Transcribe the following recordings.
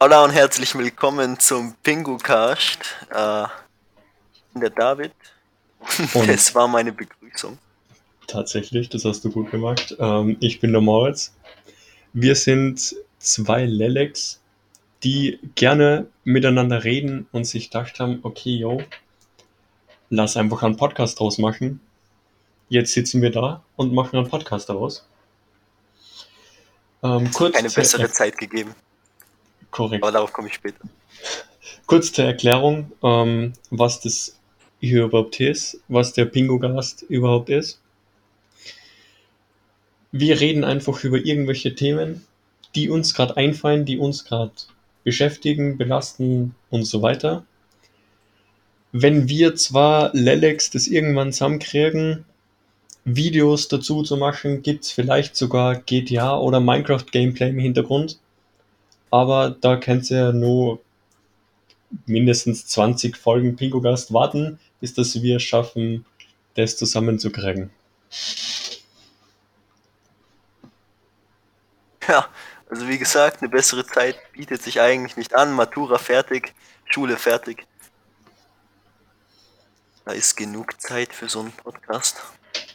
Hallo und herzlich willkommen zum Pingu-Cast. Äh, ich bin der David. Und Das war meine Begrüßung. tatsächlich, das hast du gut gemacht. Ähm, ich bin der Moritz. Wir sind zwei Lelex, die gerne miteinander reden und sich gedacht haben, okay, yo, lass einfach einen Podcast draus machen. Jetzt sitzen wir da und machen einen Podcast daraus. Ähm, kurz, Eine zur bessere Er- Zeit gegeben. Korrekt. Aber darauf komme ich später. Kurz zur Erklärung, ähm, was das hier überhaupt ist, was der Pingo-Gast überhaupt ist. Wir reden einfach über irgendwelche Themen, die uns gerade einfallen, die uns gerade beschäftigen, belasten und so weiter. Wenn wir zwar Lelex das irgendwann zusammenkriegen, Videos dazu zu machen, gibt's vielleicht sogar GTA oder Minecraft Gameplay im Hintergrund. Aber da könnt ihr nur mindestens 20 Folgen Pingo-Gast warten, bis dass wir es schaffen, das zusammenzukriegen. Ja, also wie gesagt, eine bessere Zeit bietet sich eigentlich nicht an. Matura fertig, Schule fertig. Da ist genug Zeit für so einen Podcast.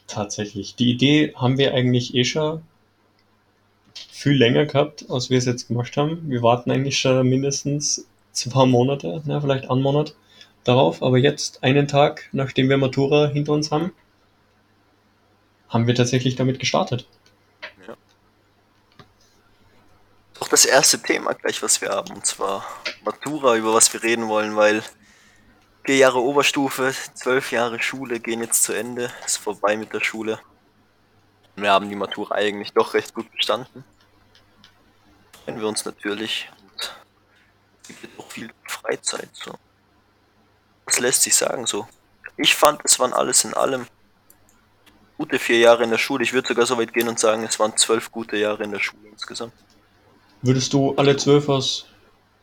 Tatsächlich. Die Idee haben wir eigentlich eh schon viel länger gehabt, als wir es jetzt gemacht haben. Wir warten eigentlich schon mindestens zwei Monate, na, vielleicht einen Monat darauf, aber jetzt, einen Tag, nachdem wir Matura hinter uns haben, haben wir tatsächlich damit gestartet. Doch das erste Thema gleich, was wir haben, und zwar Matura, über was wir reden wollen, weil vier Jahre Oberstufe, zwölf Jahre Schule gehen jetzt zu Ende, ist vorbei mit der Schule. Wir haben die Matura eigentlich doch recht gut bestanden. Freuen wir uns natürlich und es gibt jetzt auch viel Freizeit. So. Was lässt sich sagen so? Ich fand, es waren alles in allem gute vier Jahre in der Schule. Ich würde sogar so weit gehen und sagen, es waren zwölf gute Jahre in der Schule insgesamt. Würdest du alle zwölf als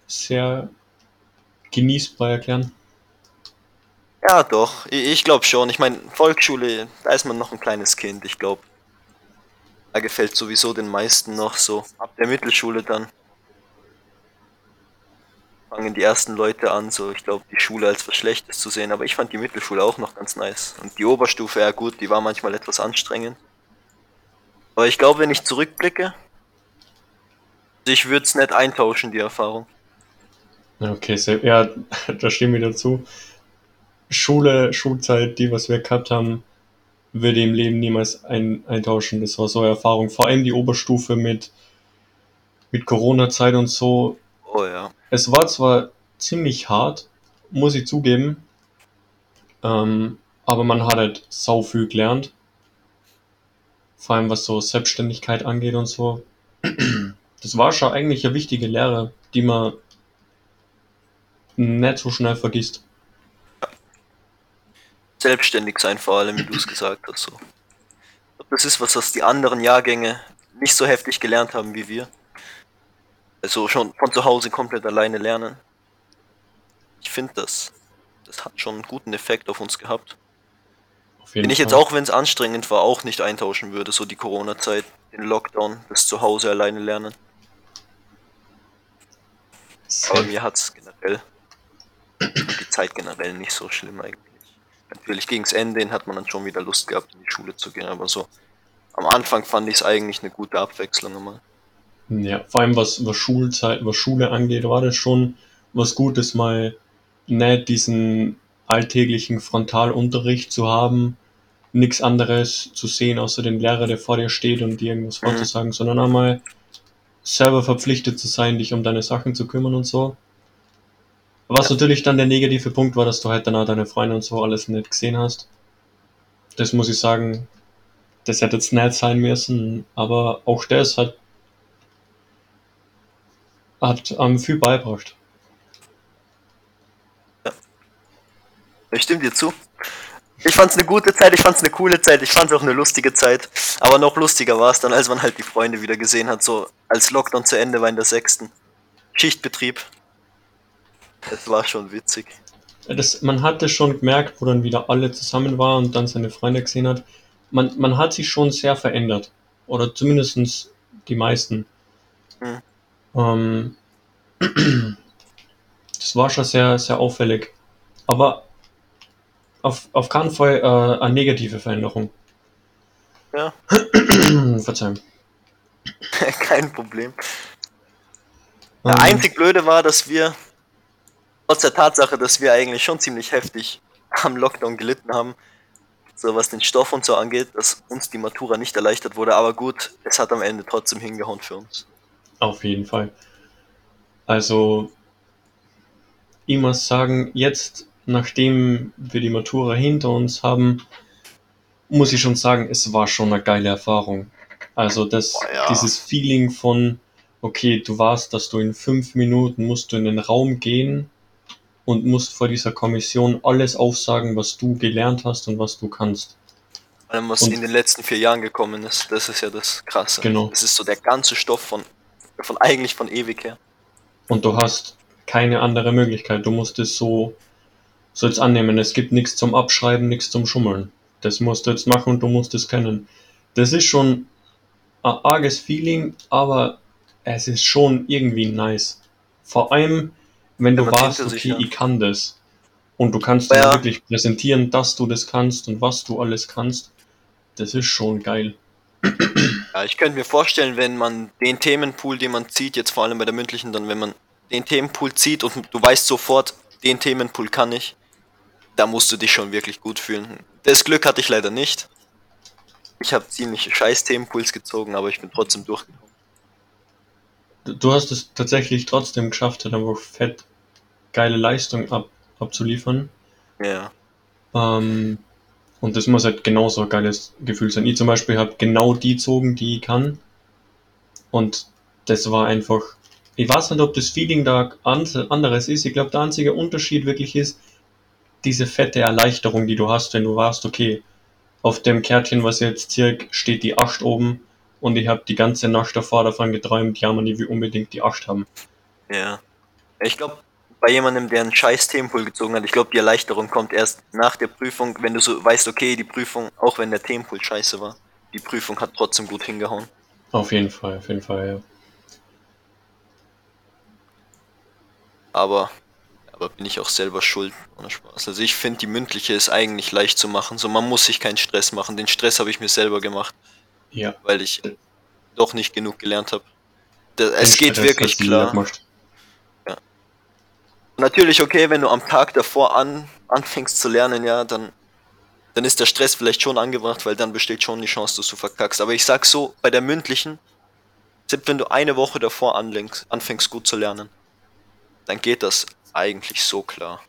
sehr genießbar erklären? Ja, doch. Ich, ich glaube schon. Ich meine, Volksschule, da ist man noch ein kleines Kind. Ich glaube, da gefällt sowieso den meisten noch so. Ab der Mittelschule dann fangen die ersten Leute an, so ich glaube, die Schule als was Schlechtes zu sehen. Aber ich fand die Mittelschule auch noch ganz nice. Und die Oberstufe, ja gut, die war manchmal etwas anstrengend. Aber ich glaube, wenn ich zurückblicke, also ich würde es nicht eintauschen, die Erfahrung. Okay, sehr, ja, da stehen wir dazu. Schule, Schulzeit, die, was wir gehabt haben, würde im Leben niemals ein, eintauschen. Das war so eine Erfahrung. Vor allem die Oberstufe mit, mit Corona-Zeit und so. Oh ja. Es war zwar ziemlich hart, muss ich zugeben, ähm, aber man hat halt sau viel gelernt. Vor allem was so Selbstständigkeit angeht und so. Das war schon eigentlich eine wichtige Lehre, die man nicht so schnell vergisst. Selbstständig sein, vor allem, wie du es gesagt hast. So. Das ist was, was die anderen Jahrgänge nicht so heftig gelernt haben wie wir. Also schon von zu Hause komplett alleine lernen. Ich finde das, das hat schon einen guten Effekt auf uns gehabt. Auf Den ich jetzt auch, wenn es anstrengend war, auch nicht eintauschen würde, so die Corona-Zeit, den Lockdown, das zu Hause alleine lernen. Aber mir hat's generell, die Zeit generell nicht so schlimm eigentlich. Natürlich gegens Ende hin hat man dann schon wieder Lust gehabt, in die Schule zu gehen, aber so am Anfang fand ich es eigentlich eine gute Abwechslung immer. Ja, vor allem was, was Schulzeit, was Schule angeht, war das schon was Gutes, mal nicht diesen alltäglichen Frontalunterricht zu haben, nichts anderes zu sehen, außer den Lehrer, der vor dir steht und dir irgendwas Mhm. vorzusagen, sondern einmal selber verpflichtet zu sein, dich um deine Sachen zu kümmern und so. Was Ja. natürlich dann der negative Punkt war, dass du halt dann auch deine Freunde und so alles nicht gesehen hast. Das muss ich sagen, das hätte jetzt nicht sein müssen, aber auch das hat hat ähm, viel beigebracht. Ich stimme dir zu. Ich fand's eine gute Zeit, ich fand's eine coole Zeit, ich fand's auch eine lustige Zeit. Aber noch lustiger war es dann, als man halt die Freunde wieder gesehen hat, so als Lockdown zu Ende war in der sechsten. Schichtbetrieb. Das war schon witzig. Das, man hatte schon gemerkt, wo dann wieder alle zusammen waren und dann seine Freunde gesehen hat. Man, man hat sich schon sehr verändert. Oder zumindest die meisten. Mhm. Ähm, Das war schon sehr, sehr auffällig. Aber auf, auf keinen Fall äh, eine negative Veränderung. Ja. Verzeihung. Kein Problem. Der Ähm, einzig Blöde war, dass wir, trotz der Tatsache, dass wir eigentlich schon ziemlich heftig am Lockdown gelitten haben, so was den Stoff und so angeht, dass uns die Matura nicht erleichtert wurde, aber gut, es hat am Ende trotzdem hingehauen für uns. Auf jeden Fall. Also, ich muss sagen, jetzt, nachdem wir die Matura hinter uns haben, muss ich schon sagen, es war schon eine geile Erfahrung. Also, das, Boah, ja. dieses Feeling von, okay, du warst, dass du in fünf Minuten musst du in den Raum gehen und musst vor dieser Kommission alles aufsagen, was du gelernt hast und was du kannst. Vor allem, was Und- in den letzten vier Jahren gekommen ist, das ist ja das Krasse. Genau. Das ist so der ganze Stoff von, von eigentlich von ewig her. Und du hast keine andere Möglichkeit. Du musst es so, so jetzt annehmen. Es gibt nichts zum Abschreiben, nichts zum Schummeln. Das musst du jetzt machen und du musst es können. Das ist schon ein arges Feeling, aber es ist schon irgendwie nice. Vor allem, wenn du warst, okay, hat. ich kann das. Und du kannst Ja. dann wirklich präsentieren, dass du das kannst und was du alles kannst. Das ist schon geil. Ja, ich könnte mir vorstellen, wenn man den Themenpool, den man zieht, jetzt vor allem bei der mündlichen, dann wenn man den Themenpool zieht und du weißt sofort, den Themenpool kann ich, da musst du dich schon wirklich gut fühlen. Das Glück hatte ich leider nicht. Ich habe ziemlich scheiß Themenpools gezogen, aber ich bin trotzdem durchgekommen. Du- hast es tatsächlich trotzdem geschafft, halt einfach fett geile Leistung ab, abzuliefern. Ja. Ähm, und das muss halt genauso ein geiles Gefühl sein. Ich zum Beispiel habe genau die gezogen, die ich kann. Und das war einfach. Ich weiß nicht, ob das Feeling da an- anderes ist. Ich glaube, der einzige Unterschied wirklich ist diese fette Erleichterung, die du hast, wenn du weißt, okay, auf dem Kärtchen, was ich jetzt zirk, steht die 8 oben und ich habe die ganze Nacht davor davon geträumt, ja, man, ich will unbedingt die 8 haben. Ja. Ich glaube, bei jemandem, der einen scheiß Themenpool gezogen hat, ich glaube, die Erleichterung kommt erst nach der Prüfung, wenn du so weißt, okay, die Prüfung, auch wenn der Themenpool scheiße war, die Prüfung hat trotzdem gut hingehauen. Auf jeden Fall, auf jeden Fall, ja. Aber, aber bin ich auch selber schuld, ohne Spaß. Also ich finde, die mündliche ist eigentlich leicht zu machen. So, man muss sich keinen Stress machen. Den Stress habe ich mir selber gemacht, Ja. weil ich doch nicht genug gelernt habe. Es geht Stress wirklich hast du klar. gemacht. Natürlich, okay, wenn du am Tag davor an, anfängst zu lernen, ja, dann, dann ist der Stress vielleicht schon angebracht, weil dann besteht schon die Chance, dass du verkackst. Aber ich sag so, bei der mündlichen, selbst wenn du eine Woche davor anlängst, anfängst gut zu lernen, dann geht das eigentlich so klar.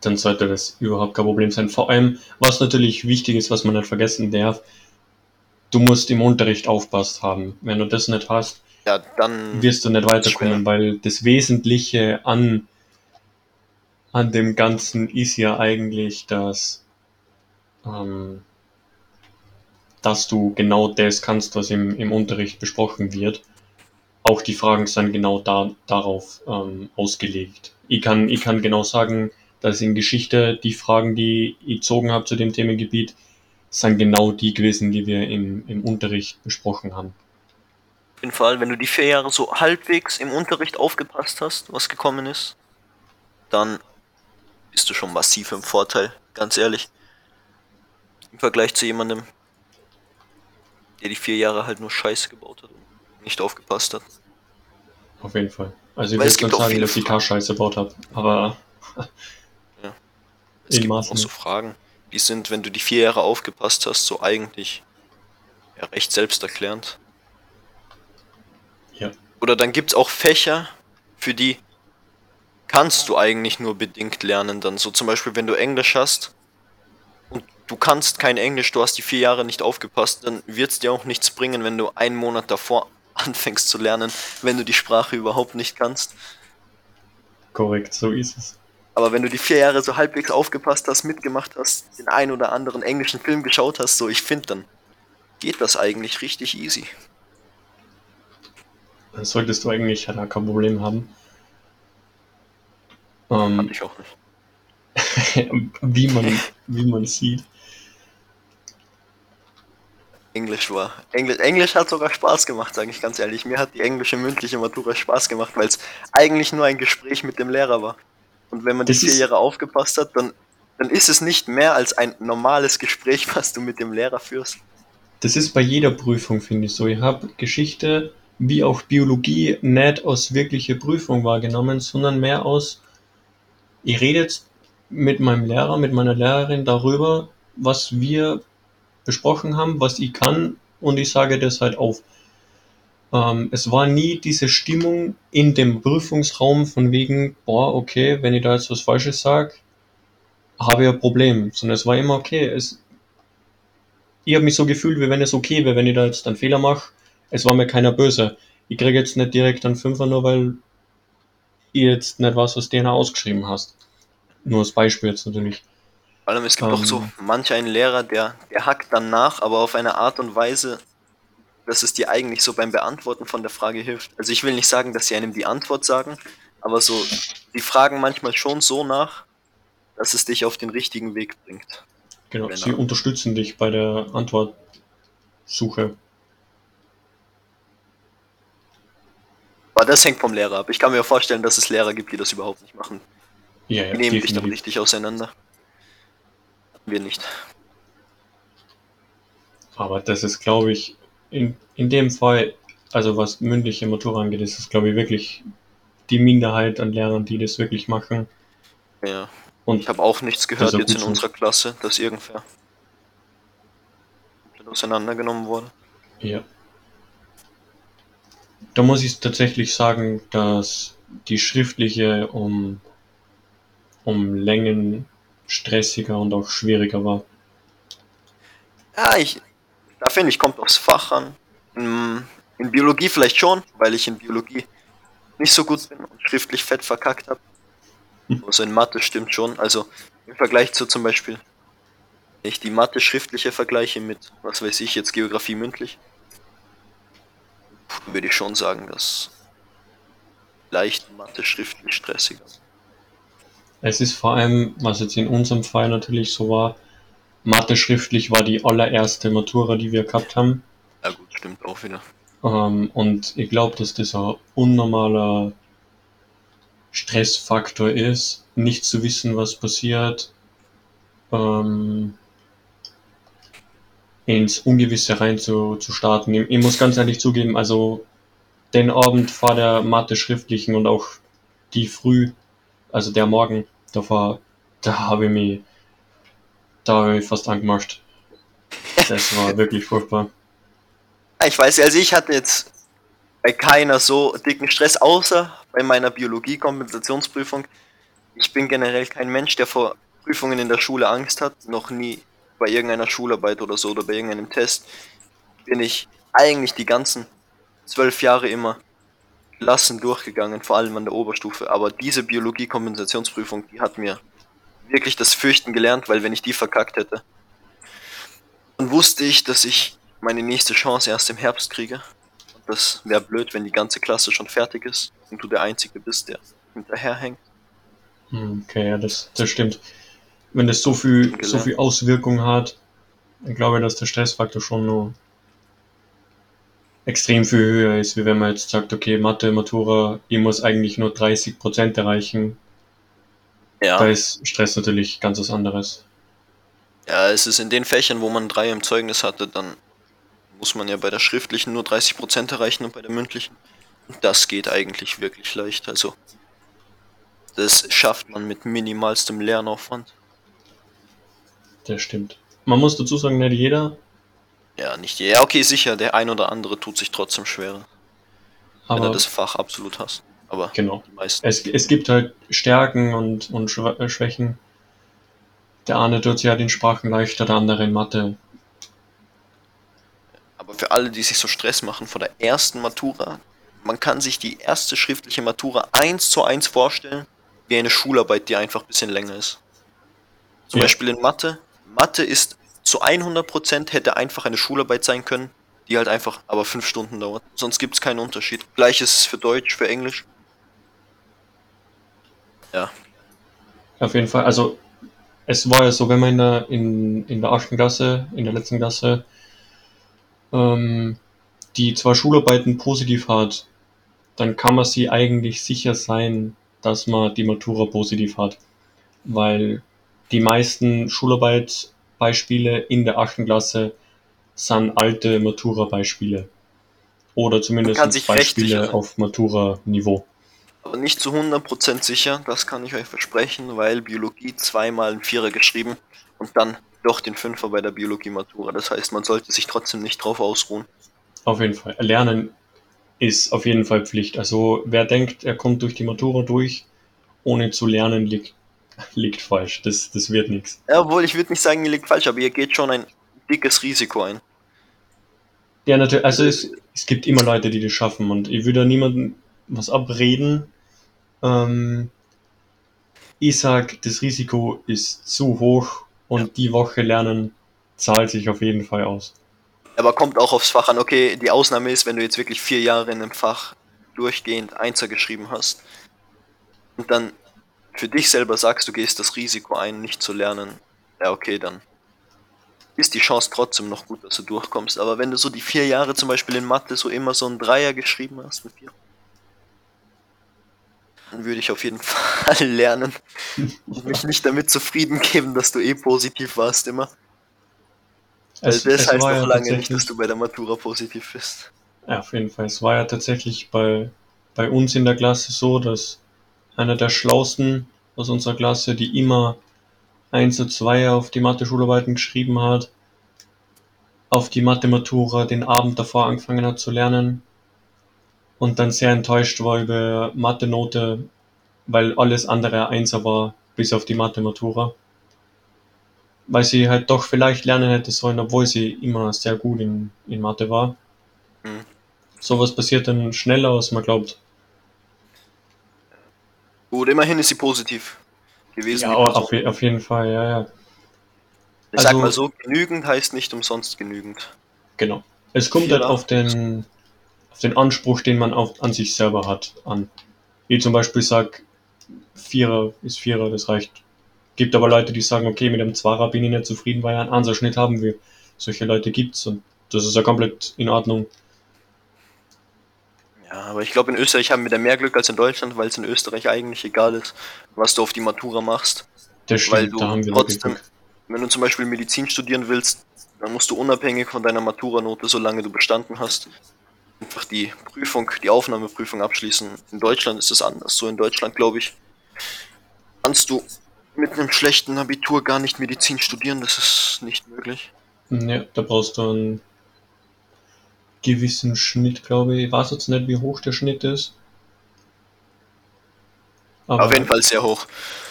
dann sollte das überhaupt kein Problem sein. Vor allem, was natürlich wichtig ist, was man nicht vergessen darf, du musst im Unterricht aufpasst haben. Wenn du das nicht hast, Ja, dann. wirst du nicht weiterkommen, weil das Wesentliche an, an dem Ganzen ist ja eigentlich, dass, ähm, dass du genau das kannst, was im, im Unterricht besprochen wird. Auch die Fragen sind genau da, darauf ähm, ausgelegt. Ich kann, ich kann genau sagen, dass in Geschichte die Fragen, die ich gezogen habe zu dem Themengebiet, sind genau die gewesen, die wir im, im Unterricht besprochen haben. Auf jeden Fall, wenn du die vier Jahre so halbwegs im Unterricht aufgepasst hast, was gekommen ist, dann bist du schon massiv im Vorteil, ganz ehrlich. Im Vergleich zu jemandem, der die vier Jahre halt nur Scheiße gebaut hat und nicht aufgepasst hat. Auf jeden Fall. Also ich es jetzt nicht gibt auch sagen, dass ich keine Scheiße gebaut habe, aber Es In gibt auch Maßen. so Fragen, die sind, wenn du die vier Jahre aufgepasst hast, so eigentlich ja, recht selbsterklärend. ja, Oder dann gibt's auch Fächer, für die kannst du eigentlich nur bedingt lernen. Dann so zum Beispiel, wenn du Englisch hast und du kannst kein Englisch, du hast die vier Jahre nicht aufgepasst, dann wird's dir auch nichts bringen, wenn du einen Monat davor anfängst zu lernen, wenn du die Sprache überhaupt nicht kannst. korrekt, so ist es. Aber wenn du die vier Jahre so halbwegs aufgepasst hast, mitgemacht hast, den ein oder anderen englischen Film geschaut hast, so ich finde, dann geht das eigentlich richtig easy. Dann solltest du eigentlich auch kein Problem haben. Fand Ähm, ich auch nicht. wie man, wie man sieht. Englisch war. Englisch, Englisch hat sogar Spaß gemacht, sage ich ganz ehrlich. Mir hat die englische mündliche Matura Spaß gemacht, weil es eigentlich nur ein Gespräch mit dem Lehrer war. Und wenn man Das die vier Jahre aufgepasst hat, dann, dann ist es nicht mehr als ein normales Gespräch, was du mit dem Lehrer führst. Das ist bei jeder Prüfung, finde ich so. Ich habe Geschichte wie auch Biologie nicht aus wirklicher Prüfung wahrgenommen, sondern mehr aus, ich rede jetzt mit meinem Lehrer, mit meiner Lehrerin darüber, was wir besprochen haben, was ich kann und ich sage das halt auf. Ähm, es war nie diese Stimmung in dem Prüfungsraum von wegen, boah, okay, wenn ich da jetzt was Falsches sage, habe ich ein Problem, sondern es war immer okay. Es, ich habe mich so gefühlt, wie wenn es okay wäre, wenn ich da jetzt einen Fehler mache. Es war mir keiner böse. Ich kriege jetzt nicht direkt einen Fünfer, nur weil jetzt nicht was aus DNA ausgeschrieben hast. Nur als Beispiel jetzt natürlich. Vor allem, es gibt auch Ähm. so manch einen Lehrer, der, der hackt dann nach, aber auf eine Art und Weise, dass es dir eigentlich so beim Beantworten von der Frage hilft. Also ich will nicht sagen, dass sie einem die Antwort sagen, aber so, die fragen manchmal schon so nach, dass es dich auf den richtigen Weg bringt. Genau, Genau. sie unterstützen dich bei der Antwortsuche. Aber das hängt vom Lehrer ab. Ich kann mir vorstellen, dass es Lehrer gibt, die das überhaupt nicht machen. Ja, ja, Die nehmen dich dann definitiv. richtig auseinander. Wir nicht. Aber das ist, glaube ich, in, in dem Fall, also was mündliche Matura angeht, ist es, glaube ich, wirklich die Minderheit an Lehrern, die das wirklich machen. Ja. Und Ich habe auch nichts gehört jetzt in unserer Klasse, dass irgendwer auseinandergenommen wurde. Ja. Da muss ich tatsächlich sagen, dass die schriftliche um, um Längen stressiger und auch schwieriger war. Ja, ich, da finde ich, kommt aufs Fach an. In, in Biologie vielleicht schon, weil ich in Biologie nicht so gut bin und schriftlich fett verkackt habe. Also in Mathe stimmt schon. Also im Vergleich zu zum Beispiel, wenn ich die Mathe schriftliche vergleiche mit, was weiß ich, jetzt Geografie mündlich, würde ich schon sagen, dass leicht Mathe schriftlich stressiger. Es ist vor allem, was jetzt in unserem Fall natürlich so war, Mathe schriftlich war die allererste Matura, die wir gehabt haben. Ja gut, stimmt auch wieder. Ähm, und ich glaube, dass das ein unnormaler Stressfaktor ist, nicht zu wissen, was passiert, ähm, ins Ungewisse rein zu, zu starten. Ich, ich muss ganz ehrlich zugeben, also den Abend vor der Mathe schriftlichen und auch die früh, also der Morgen davor, da habe ich mich, da habe ich mich fast angemacht. Das war wirklich furchtbar. Ich weiß, also ich hatte jetzt bei keiner so dicken Stress, außer bei meiner Biologie-Kompensationsprüfung. Ich bin generell kein Mensch, der vor Prüfungen in der Schule Angst hat. Noch nie bei irgendeiner Schularbeit oder so oder bei irgendeinem Test bin ich eigentlich die ganzen zwölf Jahre immer Klassen durchgegangen, vor allem an der Oberstufe. Aber diese Biologie-Kompensationsprüfung, die hat mir wirklich das Fürchten gelernt, weil wenn ich die verkackt hätte, dann wusste ich, dass ich meine nächste Chance erst im Herbst kriege. Und das wäre blöd, wenn die ganze Klasse schon fertig ist und du der Einzige bist, der hinterherhängt. Hm, Okay, ja, das, das stimmt. Wenn das so viel, Gelernt. so viel Auswirkung hat, dann glaube ich, dass der Stressfaktor schon noch extrem viel höher ist, wie wenn man jetzt sagt, okay, Mathe, Matura, ich muss eigentlich nur 30% erreichen. Da Ja. ist Stress natürlich ganz was anderes. Ja, es ist in den Fächern, wo man drei im Zeugnis hatte, dann muss man ja bei der schriftlichen nur 30% erreichen und bei der mündlichen. Und das geht eigentlich wirklich leicht. Also, das schafft man mit minimalstem Lernaufwand. Das stimmt. Man muss dazu sagen, nicht jeder, Ja, nicht je. Ja, okay, sicher, der ein oder andere tut sich trotzdem schwerer, wenn er aber das Fach absolut hasst. Aber genau. die meisten. Es, es gibt halt Stärken und, und äh, Schwächen. Der eine tut sich halt in Sprachen leichter, der andere in Mathe. Aber für alle, die sich so Stress machen vor der ersten Matura, man kann sich die erste schriftliche Matura eins zu eins vorstellen, wie eine Schularbeit, die einfach ein bisschen länger ist. Zum Ja. Beispiel in Mathe. Mathe ist zu 100% hätte einfach eine Schularbeit sein können, die halt einfach aber fünf Stunden dauert. Sonst gibt es keinen Unterschied. Gleich ist es für Deutsch, für Englisch. Ja, Auf jeden Fall. Also es war ja so, wenn man in der, in, in der 8. Klasse, in der letzten Klasse, ähm, die zwei Schularbeiten positiv hat, dann kann man sie eigentlich sicher sein, dass man die Matura positiv hat. Weil die meisten Schularbeitsbeispiele in der achten Klasse sind alte Matura-Beispiele. Oder zumindest Beispiele auf Matura-Niveau. Aber nicht zu 100% sicher, das kann ich euch versprechen, weil Biologie zweimal ein Vierer geschrieben und dann doch den Fünfer bei der Biologie-Matura. Das heißt, man sollte sich trotzdem nicht drauf ausruhen. Auf jeden Fall. Lernen ist auf jeden Fall Pflicht. Also wer denkt, er kommt durch die Matura durch, ohne zu lernen, liegt, liegt falsch. Das, das wird nichts. Ja, obwohl ich würde nicht sagen, ihr liegt falsch, aber ihr geht schon ein dickes Risiko ein. Ja, natürlich. Also es, es gibt immer Leute, die das schaffen und ich würde niemandem was abreden. Ähm, ich sag, das Risiko ist zu hoch und ja. die Woche lernen zahlt sich auf jeden Fall aus. Aber kommt auch aufs Fach an. Okay, die Ausnahme ist, wenn du jetzt wirklich vier Jahre in einem Fach durchgehend Einser geschrieben hast und dann für dich selber sagst, du gehst das Risiko ein, nicht zu lernen. Ja, okay, dann ist die Chance trotzdem noch gut, dass du durchkommst. Aber wenn du so die vier Jahre zum Beispiel in Mathe so immer so ein Dreier geschrieben hast, Vier, dann würde ich auf jeden Fall lernen und mich nicht damit zufrieden geben, dass du eh positiv warst immer. Es, Weil das heißt noch ja lange nicht, dass du bei der Matura positiv bist. Ja, auf jeden Fall. Es war ja tatsächlich bei, bei uns in der Klasse so, dass einer der Schlausten aus unserer Klasse, die immer 1 zu 2 auf die Mathe-Schularbeiten geschrieben hat, auf die Mathe-Matura den Abend davor angefangen hat zu lernen und dann sehr enttäuscht war über Mathe-Note, weil alles andere Einser war, bis auf die Mathe-Matura weil sie halt doch vielleicht lernen hätte sollen, obwohl sie immer sehr gut in, in Mathe war. Mhm. Sowas passiert dann schneller, als man glaubt. Gut, immerhin ist sie positiv gewesen. Ja, auf, auf, jeden Fall, ja, ja. Ich also, sag mal so, genügend heißt nicht umsonst genügend. Genau. Es kommt halt auf den, auf den Anspruch, den man auf, an sich selber hat, an. Wie zum Beispiel sag, Vierer ist Vierer, das reicht Gibt aber Leute, die sagen, okay, mit dem Zwarer bin ich nicht zufrieden, weil ich einen Ansatzschnitt haben will. Solche Leute gibt's und das ist ja komplett in Ordnung. Ja, aber ich glaube, in Österreich haben wir da mehr Glück als in Deutschland, weil es in Österreich eigentlich egal ist, was du auf die Matura machst. Das stimmt, weil du da haben wir trotzdem, wenn du zum Beispiel Medizin studieren willst, dann musst du unabhängig von deiner Maturanote, solange du bestanden hast, einfach die Prüfung, die Aufnahmeprüfung abschließen. In Deutschland ist es anders. So in Deutschland, glaube ich, kannst du mit einem schlechten Abitur gar nicht Medizin studieren, das ist nicht möglich. Ja, da brauchst du einen gewissen Schnitt, glaube ich. Ich weiß jetzt nicht, wie hoch der Schnitt ist. Aber auf jeden Fall sehr hoch.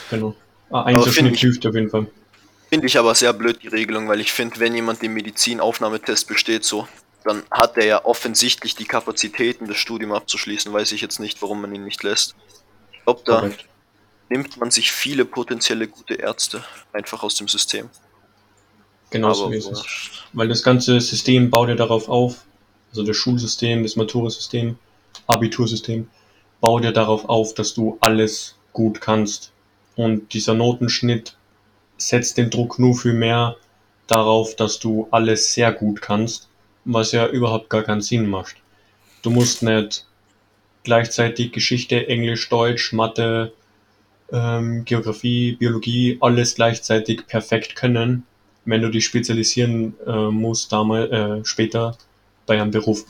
Genau. Ah, ein Schnitt hilft auf jeden Fall. Finde ich aber sehr blöd, die Regelung, weil ich finde, wenn jemand den Medizinaufnahmetest besteht, so, dann hat er ja offensichtlich die Kapazitäten, das Studium abzuschließen. Weiß ich jetzt nicht, warum man ihn nicht lässt. Ich glaube, da Correct nimmt man sich viele potenzielle gute Ärzte einfach aus dem System. Genau so ist es. Weil das ganze System baut ja darauf auf, also das Schulsystem, das Maturasystem, Abitursystem, baut ja darauf auf, dass du alles gut kannst. Und dieser Notenschnitt setzt den Druck nur viel mehr darauf, dass du alles sehr gut kannst, was ja überhaupt gar keinen Sinn macht. Du musst nicht gleichzeitig Geschichte, Englisch, Deutsch, Mathe, ähm, Geografie, Biologie, alles gleichzeitig perfekt können, wenn du dich spezialisieren äh, musst, damals, äh, später bei einem Beruf.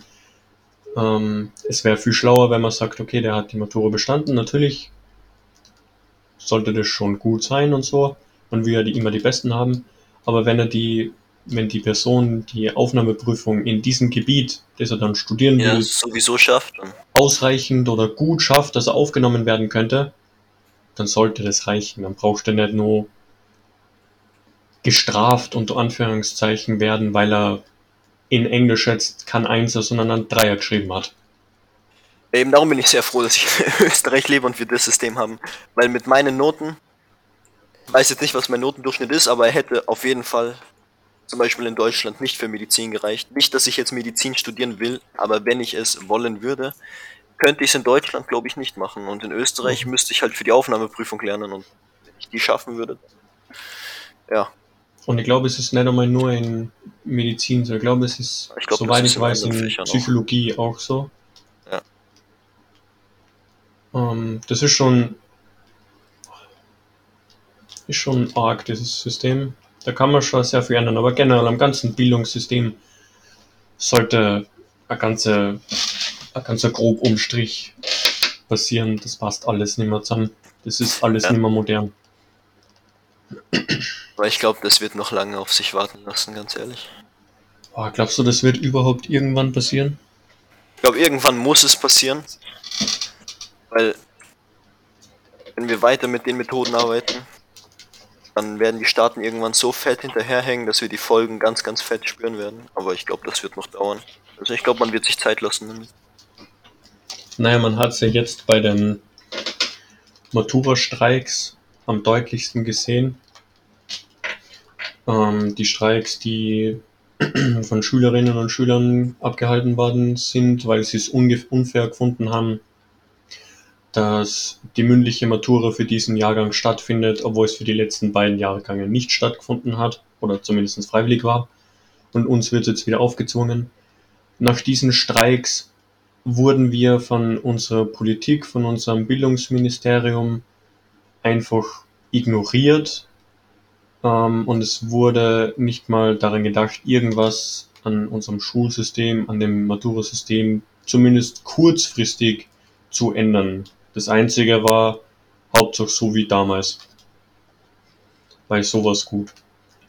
Ähm, es wäre viel schlauer, wenn man sagt, okay, der hat die Matura bestanden. Natürlich sollte das schon gut sein und so. Man will ja die, immer die Besten haben. Aber wenn er die, wenn die Person die Aufnahmeprüfung in diesem Gebiet, das er dann studieren ja, will, sowieso schafft, ausreichend oder gut schafft, dass er aufgenommen werden könnte, dann sollte das reichen. Dann brauchst du nicht nur gestraft unter Anführungszeichen werden, weil er in Englisch jetzt kein Einser, sondern ein Dreier geschrieben hat. Eben darum bin ich sehr froh, dass ich in Österreich lebe und wir das System haben. Weil mit meinen Noten, ich weiß jetzt nicht, was mein Notendurchschnitt ist, aber er hätte auf jeden Fall zum Beispiel in Deutschland nicht für Medizin gereicht. Nicht, dass ich jetzt Medizin studieren will, aber wenn ich es wollen würde, könnte ich es in Deutschland, glaube ich, nicht machen. Und in Österreich mhm. müsste ich halt für die Aufnahmeprüfung lernen. Und wenn ich die schaffen würde, ja. Und ich glaube, es ist nicht einmal nur in Medizin so. Ich glaube, es ist, Ich glaub, soweit ich weiß, in Fächern auch. Psychologie auch, so. Ja. Ähm, das ist schon, ist schon arg, dieses System. Da kann man schon sehr viel ändern, aber generell am ganzen Bildungssystem sollte ein ganzer, ein ganzer grob Umstrich passieren. Das passt alles nicht mehr zusammen. Das ist alles Ja. nicht mehr modern. Weil ich glaube, das wird noch lange auf sich warten lassen, ganz ehrlich. Boah, glaubst du, das wird überhaupt irgendwann passieren? Ich glaube, irgendwann muss es passieren. Weil, wenn wir weiter mit den Methoden arbeiten, dann werden die Staaten irgendwann so fett hinterherhängen, dass wir die Folgen ganz, ganz fett spüren werden. Aber ich glaube, das wird noch dauern. Also ich glaube, man wird sich Zeit lassen damit. Naja, man hat es ja jetzt bei den Matura-Streiks am deutlichsten gesehen. Ähm, die Streiks, die von Schülerinnen und Schülern abgehalten worden sind, weil sie es unfair gefunden haben, dass die mündliche Matura für diesen Jahrgang stattfindet, obwohl es für die letzten beiden Jahrgänge nicht stattgefunden hat oder zumindest freiwillig war. Und uns wird jetzt wieder aufgezwungen. Nach diesen Streiks wurden wir von unserer Politik, von unserem Bildungsministerium einfach ignoriert. Ähm, und es wurde nicht mal daran gedacht, irgendwas an unserem Schulsystem, an dem Matura-System zumindest kurzfristig zu ändern. Das Einzige war Hauptsache so wie damals. Bei sowas gut.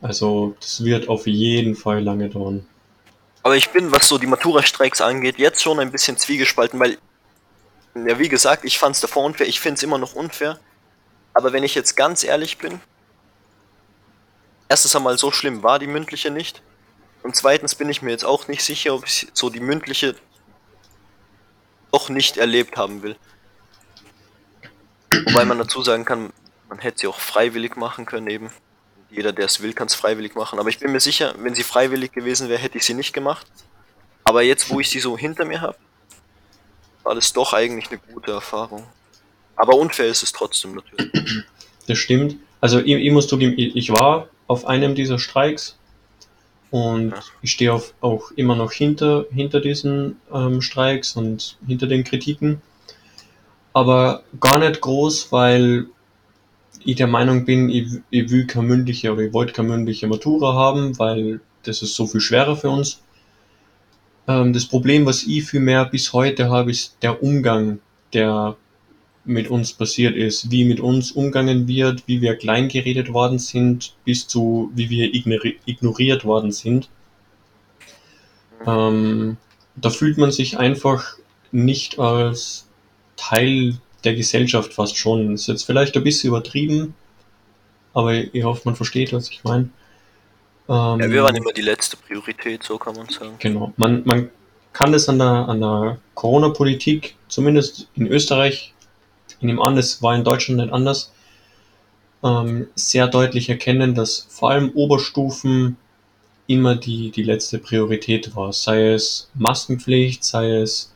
Also das wird auf jeden Fall lange dauern. Aber ich bin, was so die Matura-Streiks angeht, jetzt schon ein bisschen zwiegespalten, weil, ja, wie gesagt, ich fand es davor unfair, ich finde es immer noch unfair. Aber wenn ich jetzt ganz ehrlich bin, erstens einmal so schlimm war die mündliche nicht. Und zweitens bin ich mir jetzt auch nicht sicher, ob ich so die mündliche doch nicht erlebt haben will. Wobei man dazu sagen kann, man hätte sie auch freiwillig machen können eben. Jeder, der es will, kann es freiwillig machen. Aber ich bin mir sicher, wenn sie freiwillig gewesen wäre, hätte ich sie nicht gemacht. Aber jetzt, wo ich sie so hinter mir habe, war das doch eigentlich eine gute Erfahrung. Aber unfair ist es trotzdem natürlich. Das stimmt. Also ich, ich muss zugeben, ich, ich war auf einem dieser Streiks und Ja. ich stehe auf, auch immer noch hinter, hinter diesen ähm, Streiks und hinter den Kritiken. Aber gar nicht groß, weil ich der Meinung bin, ich, ich will keine mündliche oder ich wollte keine mündliche Matura haben, weil das ist so viel schwerer für uns. Ähm, das Problem, was ich vielmehr bis heute habe, ist der Umgang, der mit uns passiert ist, wie mit uns umgangen wird, wie wir klein geredet worden sind, bis zu wie wir ignori- ignoriert worden sind. Ähm, da fühlt man sich einfach nicht als Teil der Gesellschaft fast schon. Ist jetzt vielleicht ein bisschen übertrieben, aber ich hoffe, man versteht, was ich meine. Ähm, Ja, wir waren immer die letzte Priorität, so kann man sagen. Genau. Man, man kann das an der, an der Corona-Politik, zumindest in Österreich, ich nehme an, es war in Deutschland nicht anders, ähm, sehr deutlich erkennen, dass vor allem Oberstufen immer die, die letzte Priorität war. Sei es Maskenpflicht, sei es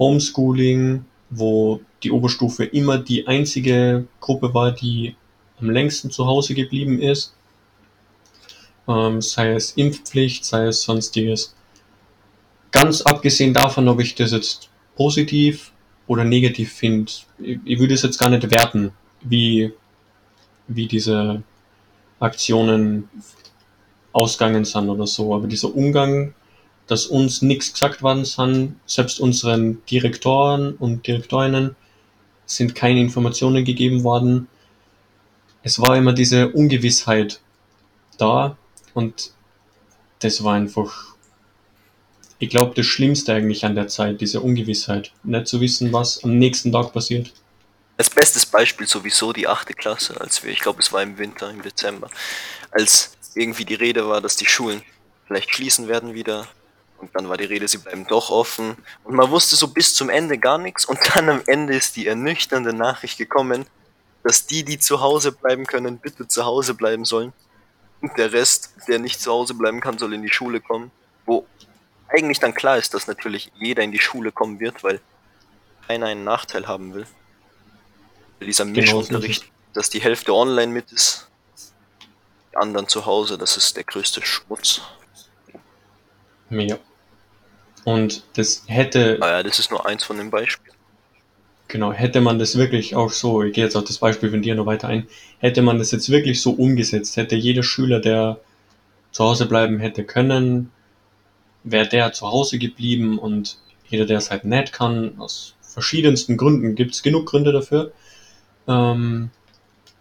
Homeschooling, wo die Oberstufe immer die einzige Gruppe war, die am längsten zu Hause geblieben ist. Ähm, sei es Impfpflicht, sei es sonstiges. Ganz abgesehen davon, ob ich das jetzt positiv oder negativ finde, ich, ich würde es jetzt gar nicht werten, wie, wie diese Aktionen ausgegangen sind oder so. Aber dieser Umgang, dass uns nichts gesagt worden sind, selbst unseren Direktoren und Direktorinnen sind keine Informationen gegeben worden. Es war immer diese Ungewissheit da und das war einfach, ich glaube, das Schlimmste eigentlich an der Zeit, diese Ungewissheit. Nicht zu wissen, was am nächsten Tag passiert. Als bestes Beispiel sowieso die achte Klasse, als wir, ich glaube, es war im Winter, im Dezember, als irgendwie die Rede war, dass die Schulen vielleicht schließen werden wieder. Und dann war die Rede, sie bleiben doch offen. Und man wusste so bis zum Ende gar nichts. Und dann am Ende ist die ernüchternde Nachricht gekommen, dass die, die zu Hause bleiben können, bitte zu Hause bleiben sollen. Und der Rest, der nicht zu Hause bleiben kann, soll in die Schule kommen. Wo eigentlich dann klar ist, dass natürlich jeder in die Schule kommen wird, weil keiner einen Nachteil haben will. Dieser Genau Mischunterricht, dass die Hälfte online mit ist. die anderen zu Hause, das ist der größte Schmutz. Ja. Und das hätte, Naja, das ist nur eins von den Beispielen. genau, hätte man das wirklich auch so, ich gehe jetzt auf das Beispiel von dir noch weiter ein, hätte man das jetzt wirklich so umgesetzt, hätte jeder Schüler, der zu Hause bleiben hätte können, wäre der zu Hause geblieben und jeder, der es halt nicht kann, aus verschiedensten Gründen, gibt es genug Gründe dafür, ähm,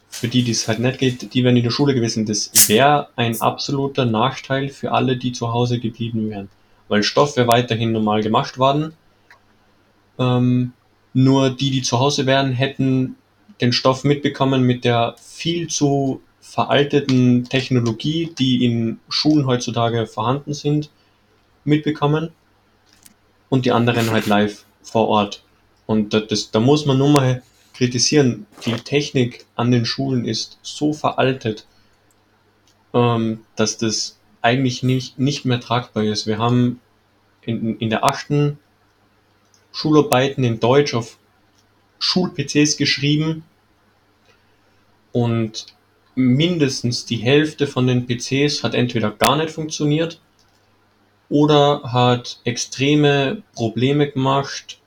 für die, die es halt nicht geht, die wären in der Schule gewesen. Das wäre ein absoluter Nachteil für alle, die zu Hause geblieben wären. Weil Stoff wäre weiterhin normal gemacht worden. Ähm, nur die, die zu Hause wären, hätten den Stoff mitbekommen mit der viel zu veralteten Technologie, die in Schulen heutzutage vorhanden sind, mitbekommen. Und die anderen halt live vor Ort. Und das, das, da muss man nur mal kritisieren. Die Technik an den Schulen ist so veraltet, ähm, dass das eigentlich nicht, nicht mehr tragbar ist. Wir haben in, in der achten Schularbeiten in Deutsch auf Schul-PCs geschrieben und mindestens die Hälfte von den PCs hat entweder gar nicht funktioniert oder hat extreme Probleme gemacht,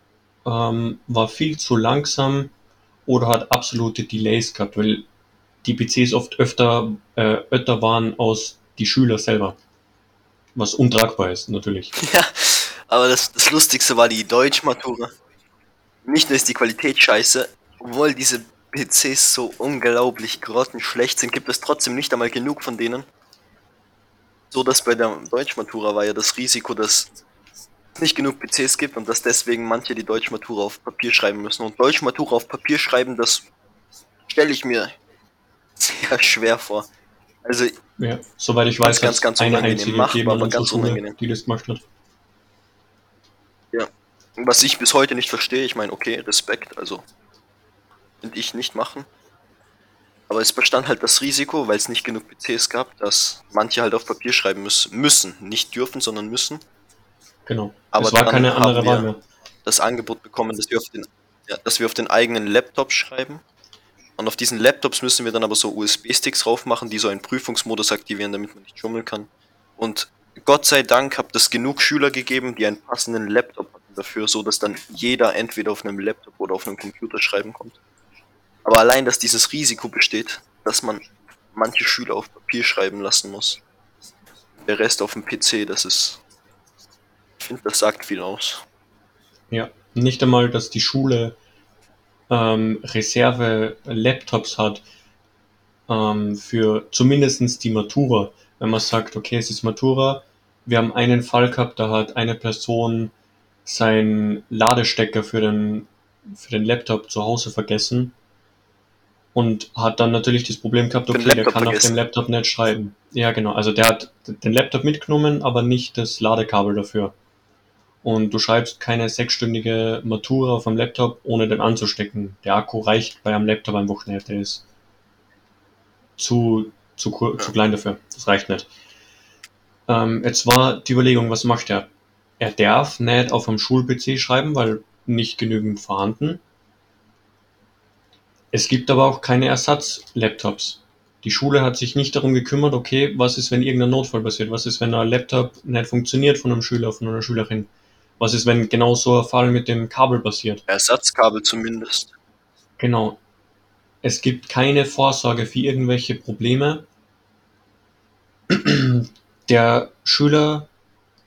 ähm, war viel zu langsam oder hat absolute Delays gehabt, weil die PCs oft öfter, äh, öfter waren aus die Schüler selber. Was untragbar ist, natürlich. Ja, aber das, das Lustigste war die Deutschmatura. Nicht nur ist die Qualität scheiße, obwohl diese PCs so unglaublich grottenschlecht sind, gibt es trotzdem nicht einmal genug von denen. So dass bei der Deutschmatura war ja das Risiko, dass es nicht genug PCs gibt und dass deswegen manche die Deutschmatura auf Papier schreiben müssen. Und Deutschmatura auf Papier schreiben, das stelle ich mir sehr schwer vor. Also Ja, soweit ich weiß, Ganz, ganz eine unangenehm machbar, aber ganz Schule, unangenehm. die das gemacht hat. Was ich bis heute nicht verstehe, ich meine, okay, Respekt, also finde ich nicht machen. Aber es bestand halt das Risiko, weil es nicht genug PCs gab, dass manche halt auf Papier schreiben müssen, müssen, nicht dürfen, sondern müssen. Genau. Aber es war dann keine andere haben Wahl mehr. Das Angebot bekommen, dass wir auf den, ja, dass wir auf den eigenen Laptop schreiben. Und auf diesen Laptops müssen wir dann aber so USB-Sticks drauf machen, die so einen Prüfungsmodus aktivieren, damit man nicht schummeln kann. Und Gott sei Dank hat es genug Schüler gegeben, die einen passenden Laptop hatten dafür, so dass dann jeder entweder auf einem Laptop oder auf einem Computer schreiben konnte. Aber allein, dass dieses Risiko besteht, dass man manche Schüler auf Papier schreiben lassen muss, der Rest auf dem PC, das ist, ich finde, das sagt viel aus. Ja, nicht einmal, dass die Schule ähm, Reserve-Laptops hat ähm, für zumindestens die Matura. Wenn man sagt, okay, es ist Matura, wir haben einen Fall gehabt, da hat eine Person seinen Ladestecker für den, für den Laptop zu Hause vergessen und hat dann natürlich das Problem gehabt, okay, der kann auf vergessen. dem Laptop nicht schreiben. Ja, genau. Also der hat den Laptop mitgenommen, aber nicht das Ladekabel dafür und du schreibst keine sechsstündige Matura auf dem Laptop, ohne den anzustecken. Der Akku reicht bei einem Laptop einfach nicht, der ist zu, zu, zu klein dafür. Das reicht nicht. Ähm, jetzt war die Überlegung, was macht er? Er darf nicht auf einem Schul-PC schreiben, weil nicht genügend vorhanden. Es gibt aber auch keine Ersatz-Laptops. Die Schule hat sich nicht darum gekümmert, okay, was ist, wenn irgendein Notfall passiert? Was ist, wenn ein Laptop nicht funktioniert von einem Schüler, von einer Schülerin? Was ist, wenn genau so ein Fall mit dem Kabel passiert? Ersatzkabel zumindest. Genau. Es gibt keine Vorsorge für irgendwelche Probleme. Der Schüler,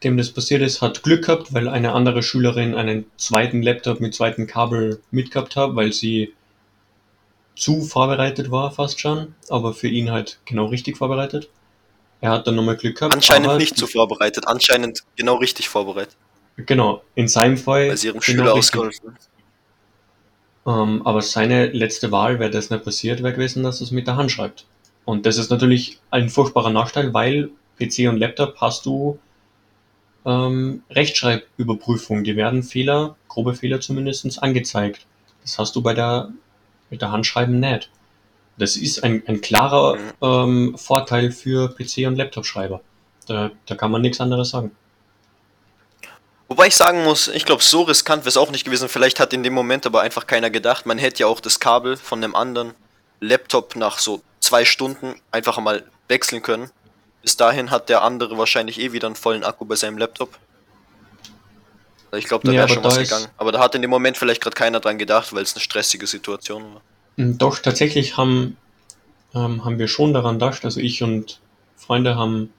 dem das passiert ist, hat Glück gehabt, weil eine andere Schülerin einen zweiten Laptop mit zweitem Kabel mitgehabt hat, weil sie zu vorbereitet war fast schon, aber für ihn halt genau richtig vorbereitet. Er hat dann nochmal Glück gehabt. Anscheinend nicht so vorbereitet, anscheinend genau richtig vorbereitet, Genau, in seinem Fall weil sie ihrem genau Schüler ausgeholfen. Ähm, aber seine letzte Wahl, wäre das nicht passiert, wäre gewesen, dass er es mit der Hand schreibt. Und das ist natürlich ein furchtbarer Nachteil, weil PC und Laptop hast du ähm, Rechtschreibüberprüfung. Die werden Fehler, grobe Fehler zumindest, angezeigt. Das hast du bei der mit der Handschreiben nicht. Das ist ein, ein klarer ähm, Vorteil für PC und Laptop-Schreiber. Da, da kann man nichts anderes sagen. Wobei ich sagen muss, ich glaube, so riskant wäre es auch nicht gewesen. Vielleicht hat in dem Moment aber einfach keiner gedacht. Man hätte ja auch das Kabel von einem anderen Laptop nach so zwei Stunden einfach mal wechseln können. Bis dahin hat der andere wahrscheinlich eh wieder einen vollen Akku bei seinem Laptop. Ich glaube, da Ja, wäre schon was gegangen. Aber da hat in dem Moment vielleicht gerade keiner dran gedacht, weil es eine stressige Situation war. Mm, Doch, tatsächlich haben, ähm, haben wir schon daran gedacht, also ich und Freunde haben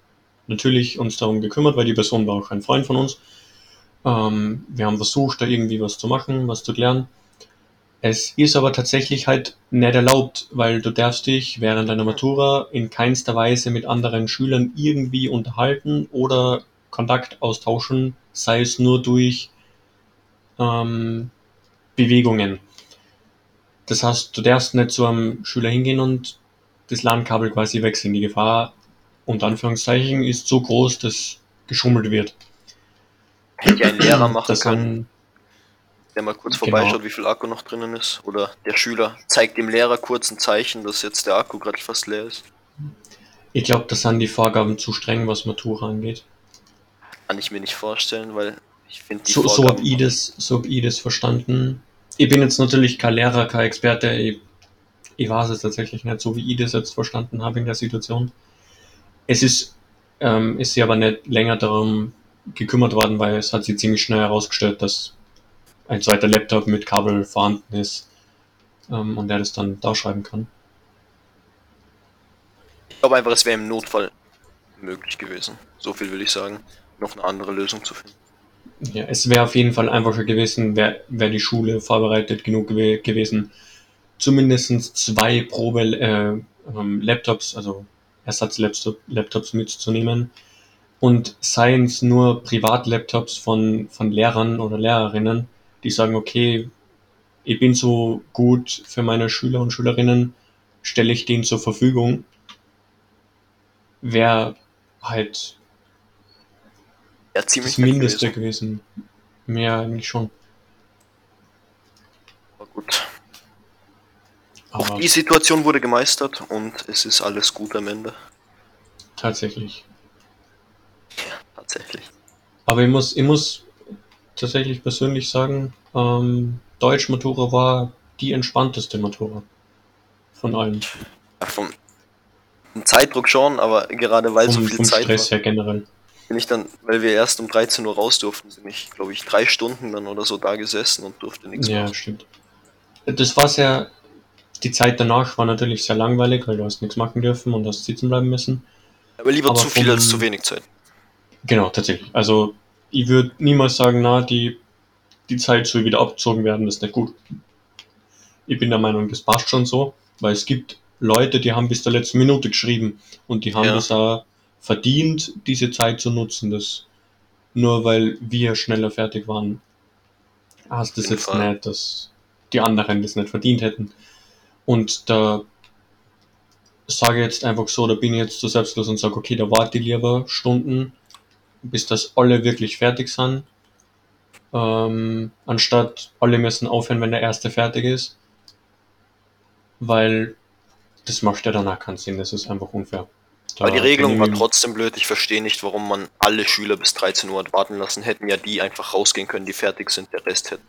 natürlich uns darum gekümmert, weil die Person war auch ein Freund von uns. Ähm, wir haben versucht, da irgendwie was zu machen, was zu klären. Es ist aber tatsächlich halt nicht erlaubt, weil du darfst dich während deiner Matura in keinster Weise mit anderen Schülern irgendwie unterhalten oder Kontakt austauschen, sei es nur durch ähm, Bewegungen. Das heißt, du darfst nicht zu einem Schüler hingehen und das LAN-Kabel quasi wechseln. Die Gefahr, unter Anführungszeichen, ist so groß, dass geschummelt wird. Hätte ein Lehrer machen Das können, der mal kurz Genau. vorbeischaut, wie viel Akku noch drinnen ist. Oder der Schüler zeigt dem Lehrer kurz ein Zeichen, dass jetzt der Akku gerade fast leer ist. ich glaube, das sind die Vorgaben zu streng, was Matura angeht. Kann ich mir nicht vorstellen, weil ich finde die So, so habe ich, das- so hab ich das verstanden. Ich bin jetzt natürlich kein Lehrer, kein Experte. Ich, ich weiß es tatsächlich nicht, so wie ich das jetzt verstanden habe in der Situation. Es ist, ähm, ist sie aber nicht länger darum gekümmert worden, weil es hat sich ziemlich schnell herausgestellt, dass ein zweiter Laptop mit Kabel vorhanden ist ähm, und der das dann da schreiben kann. Ich glaube einfach, es wäre im Notfall möglich gewesen. So viel will ich sagen. Noch eine andere Lösung zu finden. Ja, es wäre auf jeden Fall einfacher gewesen, wäre wär die Schule vorbereitet genug gew gewesen, zumindest zwei Probe äh, ähm, Laptops, also Ersatzlaptops Laptops mitzunehmen. Und seien es nur Privatlaptops von, von Lehrern oder Lehrerinnen, die sagen, okay, ich bin so gut für meine Schüler und Schülerinnen, stelle ich den zur Verfügung. Wäre halt Ja, ziemlich das Mindeste gewesen. gewesen. Mehr eigentlich schon. Aber gut. Aber Auch die Situation wurde gemeistert und es ist alles gut am Ende. tatsächlich. Tatsächlich. Aber ich muss, ich muss tatsächlich persönlich sagen, ähm, Deutsch-Matura war die entspannteste Matura von allen. Ja, vom, Zeitdruck schon, aber gerade weil so Vom, viel vom Zeit Stress war, her generell. Bin ich dann, weil wir erst um 13 Uhr raus durften, sind ich, glaube ich, drei Stunden dann oder so da gesessen und durfte nichts Ja, machen. stimmt. Das war sehr, die Zeit danach war natürlich sehr langweilig, weil du hast nichts machen dürfen und hast sitzen bleiben müssen. Aber lieber Aber zu viel vom- als zu wenig Zeit. Genau, tatsächlich. Also ich würde niemals sagen, na, die, die Zeit soll wieder abgezogen werden, das ist nicht gut. Ich bin der Meinung, das passt schon so, weil es gibt Leute, die haben bis zur letzten Minute geschrieben und die haben Ja. das auch verdient, diese Zeit zu nutzen. Das nur weil wir schneller fertig waren, das jeden jetzt Fall. nicht, dass die anderen das nicht verdient hätten. Und da sage ich jetzt einfach so, da bin ich jetzt so selbstlos und sage, okay, da warte ich lieber Stunden, bis das alle wirklich fertig sind, ähm, anstatt alle müssen aufhören, wenn der erste fertig ist, weil das macht ja danach keinen Sinn, das ist einfach unfair. Aber die Regelung war trotzdem blöd. Ich verstehe nicht, warum man alle Schüler bis 13 Uhr hat warten lassen. Hätten ja die einfach rausgehen können, die fertig sind. Der Rest hätte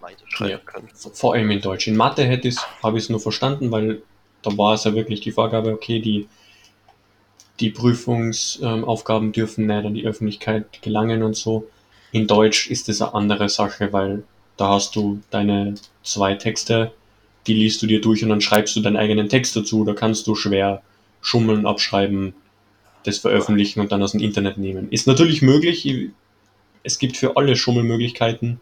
weiterschreiben Ja. können. Vor allem in Deutsch. In Mathe hätte ich habe ich es nur verstanden, weil da war es ja wirklich die Vorgabe, okay, die, die Prüfungsaufgaben dürfen nicht an die Öffentlichkeit gelangen und so. In Deutsch ist es eine andere Sache, weil da hast du deine zwei Texte, die liest du dir durch und dann schreibst du deinen eigenen Text dazu. Da kannst du schwer schummeln, abschreiben, das veröffentlichen und dann aus dem Internet nehmen. Ist natürlich möglich. Es gibt für alle Schummelmöglichkeiten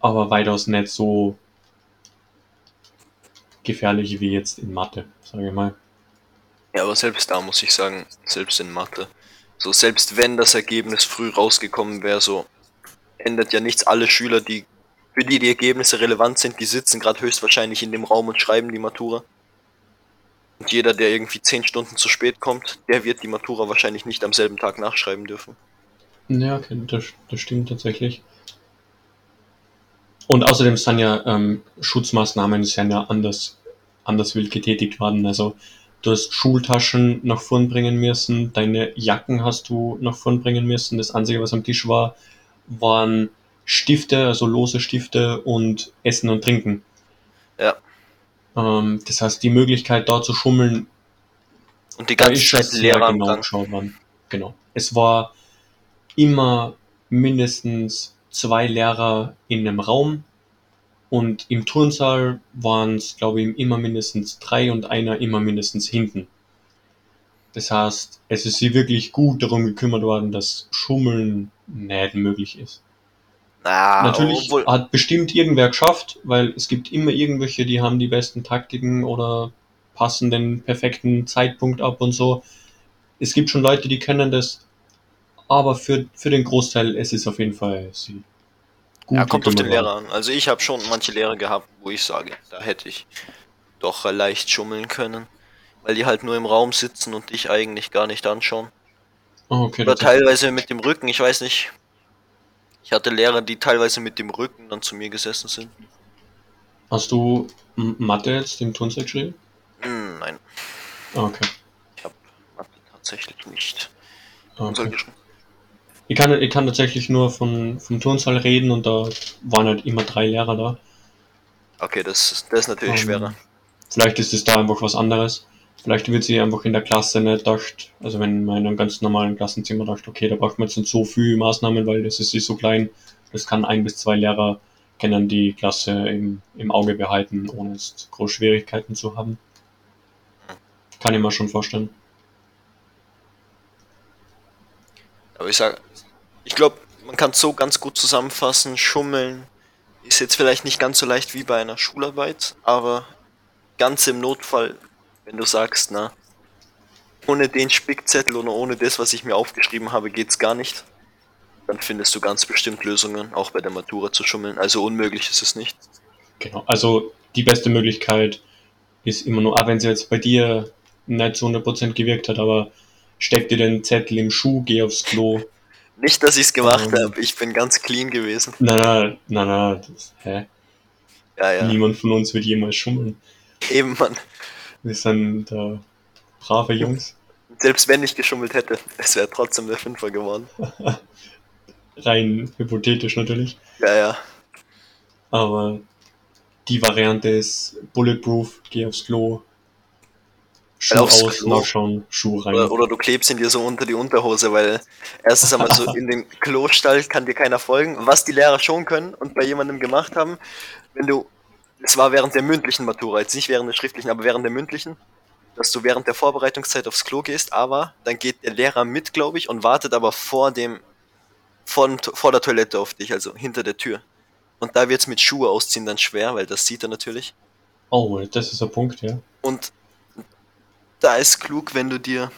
aber weitaus nicht so gefährlich wie jetzt in Mathe, sage ich mal. Ja, aber selbst da muss ich sagen, selbst in Mathe, so selbst wenn das Ergebnis früh rausgekommen wäre, so ändert ja nichts. Alle Schüler, die für die die Ergebnisse relevant sind, die sitzen gerade höchstwahrscheinlich in dem Raum und schreiben die Matura. Und jeder, der irgendwie 10 Stunden zu spät kommt, der wird die Matura wahrscheinlich nicht am selben Tag nachschreiben dürfen. Ja, okay, das, das stimmt tatsächlich. Und außerdem sind ja ähm, Schutzmaßnahmen sind ja anders, anders wild getätigt worden. Also du hast Schultaschen nach vorn bringen müssen, deine Jacken hast du nach vorn bringen müssen. Das Einzige, was am Tisch war, waren Stifte, also lose Stifte und Essen und Trinken. Ja. Ähm, das heißt, die Möglichkeit da zu schummeln Und die ganze Zeit Lehrer genau worden. Genau. Es war immer mindestens zwei Lehrer in einem Raum und im Turnsaal waren es, glaube ich, immer mindestens drei und einer immer mindestens hinten. Das heißt, es ist sie wirklich gut darum gekümmert worden, dass Schummeln nicht möglich ist. Na, Natürlich obwohl, hat bestimmt irgendwer geschafft, weil es gibt immer irgendwelche, die haben die besten Taktiken oder passen den perfekten Zeitpunkt ab und so. Es gibt schon Leute, die können das, aber für, für den Großteil es ist auf jeden Fall sie gut ja, kommt auf den Lehrer an. Also ich habe schon manche Lehrer gehabt, wo ich sage, da hätte ich doch leicht schummeln können. Weil die halt nur im Raum sitzen und dich eigentlich gar nicht anschauen. Oh, okay, Oder teilweise mit dem Rücken, ich weiß nicht. Ich hatte Lehrer, die teilweise mit dem Rücken dann zu mir gesessen sind. Hast du Mathe jetzt im Turnsaal geschrieben? Hm, nein, Ah, okay. ich habe Mathe tatsächlich nicht. Ah, okay. Ich kann, ich kann tatsächlich nur von, vom Turnsaal reden und da waren halt immer drei Lehrer da. Okay, das, ist- das ist natürlich Ähm, schwerer. Vielleicht ist es da einfach was anderes. Vielleicht wird sie einfach in der Klasse nicht gedacht, also wenn man in einem ganz normalen Klassenzimmer dacht, okay, da braucht man jetzt nicht so viel Maßnahmen, weil das ist so klein. Das kann ein bis zwei Lehrer kennen die Klasse im, im Auge behalten, ohne jetzt große Schwierigkeiten zu haben. Kann ich mir schon vorstellen. Aber ich sag, ich glaube, man kann es so ganz gut zusammenfassen. Schummeln ist jetzt vielleicht nicht ganz so leicht wie bei einer Schularbeit, aber ganz im Notfall, wenn du sagst, na, ohne den Spickzettel oder ohne das, was ich mir aufgeschrieben habe, geht's gar nicht, dann findest du ganz bestimmt Lösungen, auch bei der Matura zu schummeln. Also unmöglich ist es nicht. Genau. Also die beste Möglichkeit ist immer nur, auch wenn sie jetzt bei dir nicht zu 100% gewirkt hat, aber steck dir den Zettel im Schuh, geh aufs Klo. Nicht, dass ich es gemacht Ähm. habe, ich bin ganz clean gewesen. Na, na, na, na, das, hä? Ja, ja. Niemand von uns wird jemals schummeln. Eben, Mann. Wir sind äh, brave Jungs. Selbst wenn ich geschummelt hätte, es wäre trotzdem der Fünfer geworden. Rein hypothetisch natürlich. Ja, ja. Aber die Variante ist Bulletproof, geh aufs Klo. Schuh aus, Klo. nachschauen, Schuh rein. Oder, oder du klebst ihn dir so unter die Unterhose, weil erstens einmal so in den Klostall kann dir keiner folgen, was die Lehrer schon können und bei jemandem gemacht haben, wenn du, es war während der mündlichen Matura, jetzt nicht während der schriftlichen, aber während der mündlichen, dass du während der Vorbereitungszeit aufs Klo gehst, aber dann geht der Lehrer mit, glaube ich, und wartet aber vor dem, vor, vor der Toilette auf dich, also hinter der Tür. Und da wird's mit Schuhe ausziehen dann schwer, weil das sieht er natürlich. Oh, das ist ein Punkt, ja. Und da ist klug, wenn du dir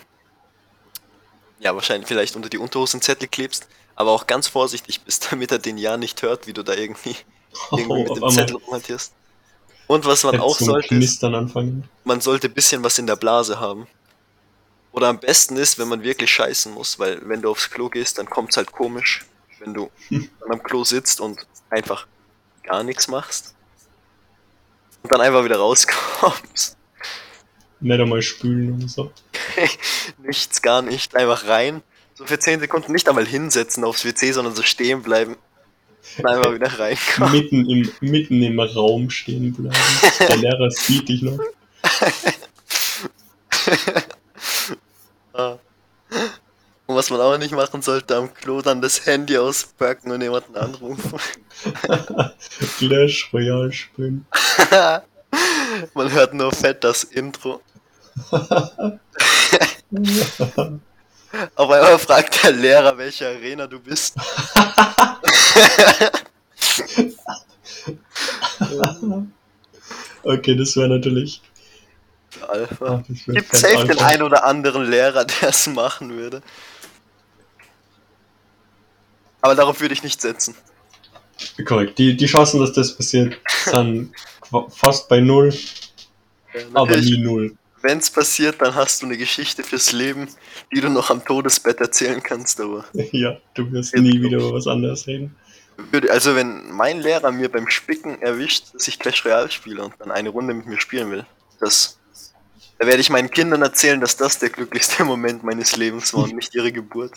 ja wahrscheinlich vielleicht unter die Unterhose einen Zettel klebst, aber auch ganz vorsichtig bist, damit er den ja nicht hört, wie du da irgendwie, irgendwie Oh, mit dem Zettel rumhantierst. Und was man auch sollte, ist, man sollte ein bisschen was in der Blase haben. Oder am besten ist, wenn man wirklich scheißen muss, weil wenn du aufs Klo gehst, dann kommt's halt komisch, wenn du dann am Klo sitzt und einfach gar nichts machst. Und dann einfach wieder rauskommst. Nicht einmal spülen und so. Nichts, gar nicht. Einfach rein. So für 10 Sekunden nicht einmal hinsetzen aufs WC, sondern so stehen bleiben. Einfach wieder reinkommen. mitten, im, mitten im Raum stehen bleiben. Der Lehrer sieht dich noch. Und was man auch nicht machen sollte, am Klo dann das Handy auspacken und jemanden anrufen. Clash Royale spielen. man hört nur fett das Intro. Auf einmal fragt der Lehrer, welche Arena du bist. okay, das wäre natürlich. Alpha. Wär Gibt safe den Alpha. ein oder anderen Lehrer, der es machen würde. Aber darauf würde ich nicht setzen. Korrekt. Die, die Chancen, dass das passiert, sind fast bei null, aber nie null. Wenn es passiert, dann hast du eine Geschichte fürs Leben, die du noch am Todesbett erzählen kannst. Aber Ja, du wirst nie wieder über was anderes reden. also wenn mein Lehrer mir beim Spicken erwischt, dass ich Clash Royale spiele und dann eine Runde mit mir spielen will, das, da werde ich meinen Kindern erzählen, dass das der glücklichste Moment meines Lebens war und nicht ihre Geburt.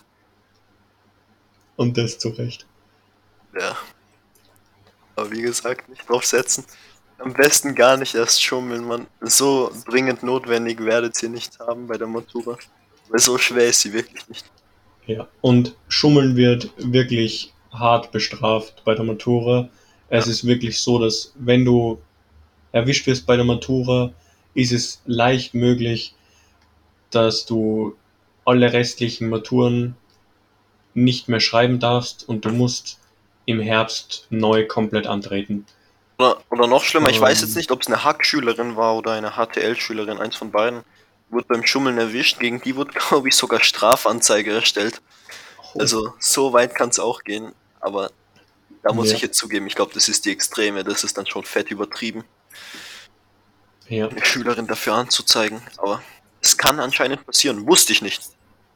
Und das zu Recht. Ja. Aber wie gesagt, nicht drauf setzen. Am besten gar nicht erst schummeln, man. So dringend notwendig werdet ihr nicht haben bei der Matura. Weil so schwer ist sie wirklich nicht. Ja, und Schummeln wird wirklich hart bestraft bei der Matura. Es ist wirklich so, dass wenn du erwischt wirst bei der Matura, ist es leicht möglich, dass du alle restlichen Maturen nicht mehr schreiben darfst und du musst im Herbst neu komplett antreten. Oder, oder noch schlimmer, ich weiß Ähm. jetzt nicht, ob es eine Hack-Schülerin war oder eine HTL-Schülerin, eins von beiden. Wurde beim Schummeln erwischt, gegen die wurde, glaube ich, sogar Strafanzeige erstellt. Also so weit kann es auch gehen, aber da muss Ja. ich jetzt zugeben, ich glaube, das ist die Extreme, das ist dann schon fett übertrieben, ja, eine Schülerin dafür anzuzeigen. Aber es kann anscheinend passieren, wusste ich nicht,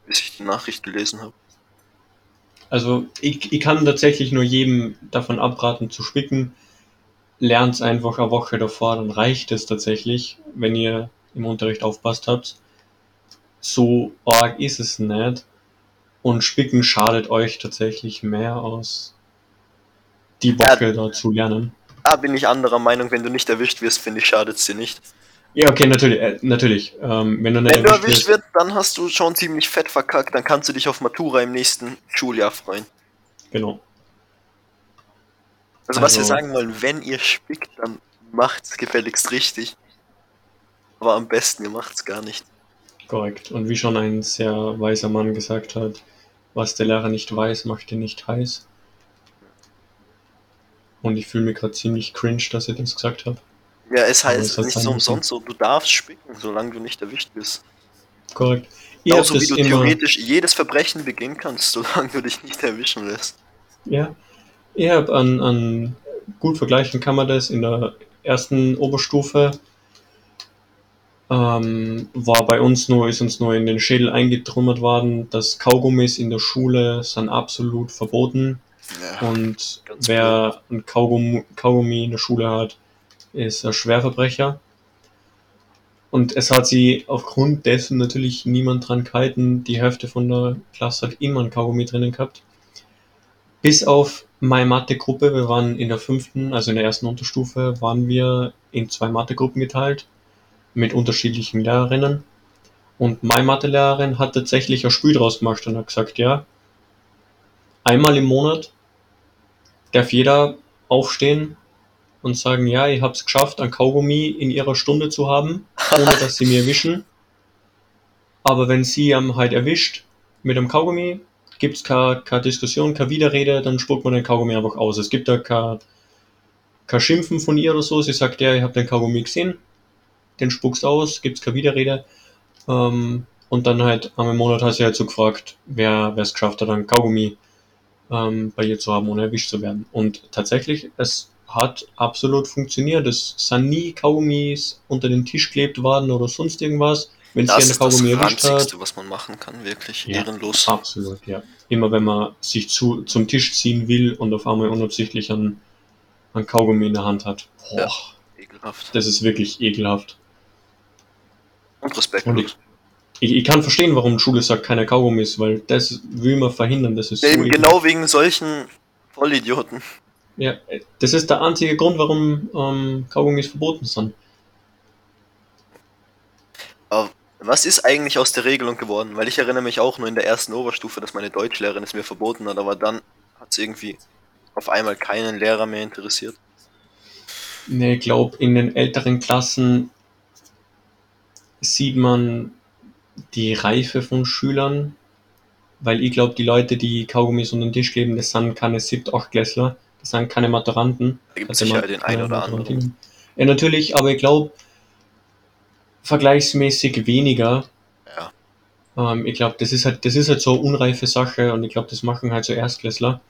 bis ich die Nachricht gelesen habe. also ich, ich kann tatsächlich nur jedem davon abraten zu spicken. Lernt einfach eine Woche davor, dann reicht es tatsächlich, wenn ihr im Unterricht aufpasst habt. So arg ist es nicht. Und Spicken schadet euch tatsächlich mehr aus die Woche da zu lernen. Da bin ich anderer Meinung, wenn du nicht erwischt wirst, finde ich, schadet es dir nicht. Ja, okay, natürlich, äh, natürlich. Ähm, wenn du nicht Wenn du erwischt wirst, dann hast du schon ziemlich fett verkackt, dann kannst du dich auf Matura im nächsten Schuljahr freuen. genau. Also, was wir Also- sagen wollen, wenn ihr spickt, dann macht's gefälligst richtig. Aber am besten, ihr macht's gar nicht. Korrekt. Und wie schon ein sehr weiser Mann gesagt hat, was der Lehrer nicht weiß, macht ihn nicht heiß. Und ich fühle mich gerade ziemlich cringe, dass ich das gesagt habe. Ja, es heißt es nicht so umsonst so, du darfst spicken, solange du nicht erwischt bist. Korrekt. Ihr Genauso wie du theoretisch jedes Verbrechen begehen kannst, solange du dich nicht erwischen lässt. ja, habt an, an gut vergleichen kann man das in der ersten Oberstufe. Ähm, war bei uns nur, ist uns nur in den Schädel eingetrümmert worden, dass Kaugummis in der Schule sind absolut verboten. Ja. Und wer ein Kaugummi, Kaugummi in der Schule hat, ist ein Schwerverbrecher. Und es hat sie aufgrund dessen natürlich niemand dran gehalten. Die Hälfte von der Klasse hat immer ein Kaugummi drinnen gehabt. Bis auf meine Mathe-Gruppe, wir waren in der fünften, also in der ersten Unterstufe, waren wir in zwei Mathe-Gruppen geteilt mit unterschiedlichen Lehrerinnen. Und meine Mathelehrerin hat tatsächlich ein Spiel draus gemacht und hat gesagt, ja, einmal im Monat darf jeder aufstehen und sagen, ja, ich habe es geschafft, ein Kaugummi in ihrer Stunde zu haben, ohne dass sie mir erwischen. Aber wenn sie am halt erwischt mit einem Kaugummi, gibt's keine, keine Diskussion, keine Widerrede, dann spuckt man den Kaugummi einfach aus. Es gibt da kein, kein Schimpfen von ihr oder so. Sie sagt, ja, ich habe den Kaugummi gesehen, den spuckst aus, gibt's keine Widerrede. Ähm, und dann halt einmal Monat hat sie halt so gefragt, wer es geschafft hat, einen Kaugummi ähm, bei ihr zu haben, ohne erwischt zu werden. Und tatsächlich, es hat absolut funktioniert. Es sind nie Kaugummis unter den Tisch geklebt worden oder sonst irgendwas. Wenn sie Das eine ist das Kaugummi erwischt hat, Ranzigste, was man machen kann, wirklich. Ja. Ehrenlos. absolut, ja. Immer wenn man sich zu, zum Tisch ziehen will und auf einmal unabsichtlich einen, einen Kaugummi in der Hand hat. Boah, Ja. Ekelhaft. das ist wirklich ekelhaft. Und respektlos. Und Ich, ich kann verstehen, warum die Schule sagt, keine Kaugummis, weil das will man verhindern. Das ist so Eben ekelhaft. genau wegen solchen Vollidioten. Ja, das ist der einzige Grund, warum ähm, Kaugummis verboten sind. Aber was ist eigentlich aus der Regelung geworden? Weil ich erinnere mich auch nur in der ersten Oberstufe, dass meine Deutschlehrerin es mir verboten hat, aber dann hat es irgendwie auf einmal keinen Lehrer mehr interessiert. Nee, ich glaube, in den älteren Klassen sieht man die Reife von Schülern, weil ich glaube, die Leute, die Kaugummis unter den Tisch kleben, das sind keine Siebt-, Achtklässler, das sind keine Maturanten. Da gibt es Also sicher den einen oder anderen. Ja, natürlich, aber ich glaube, vergleichsmäßig weniger. Ja. Ähm, ich glaube, das ist halt, das ist halt so eine unreife Sache und ich glaube, das machen halt so Erstklässler.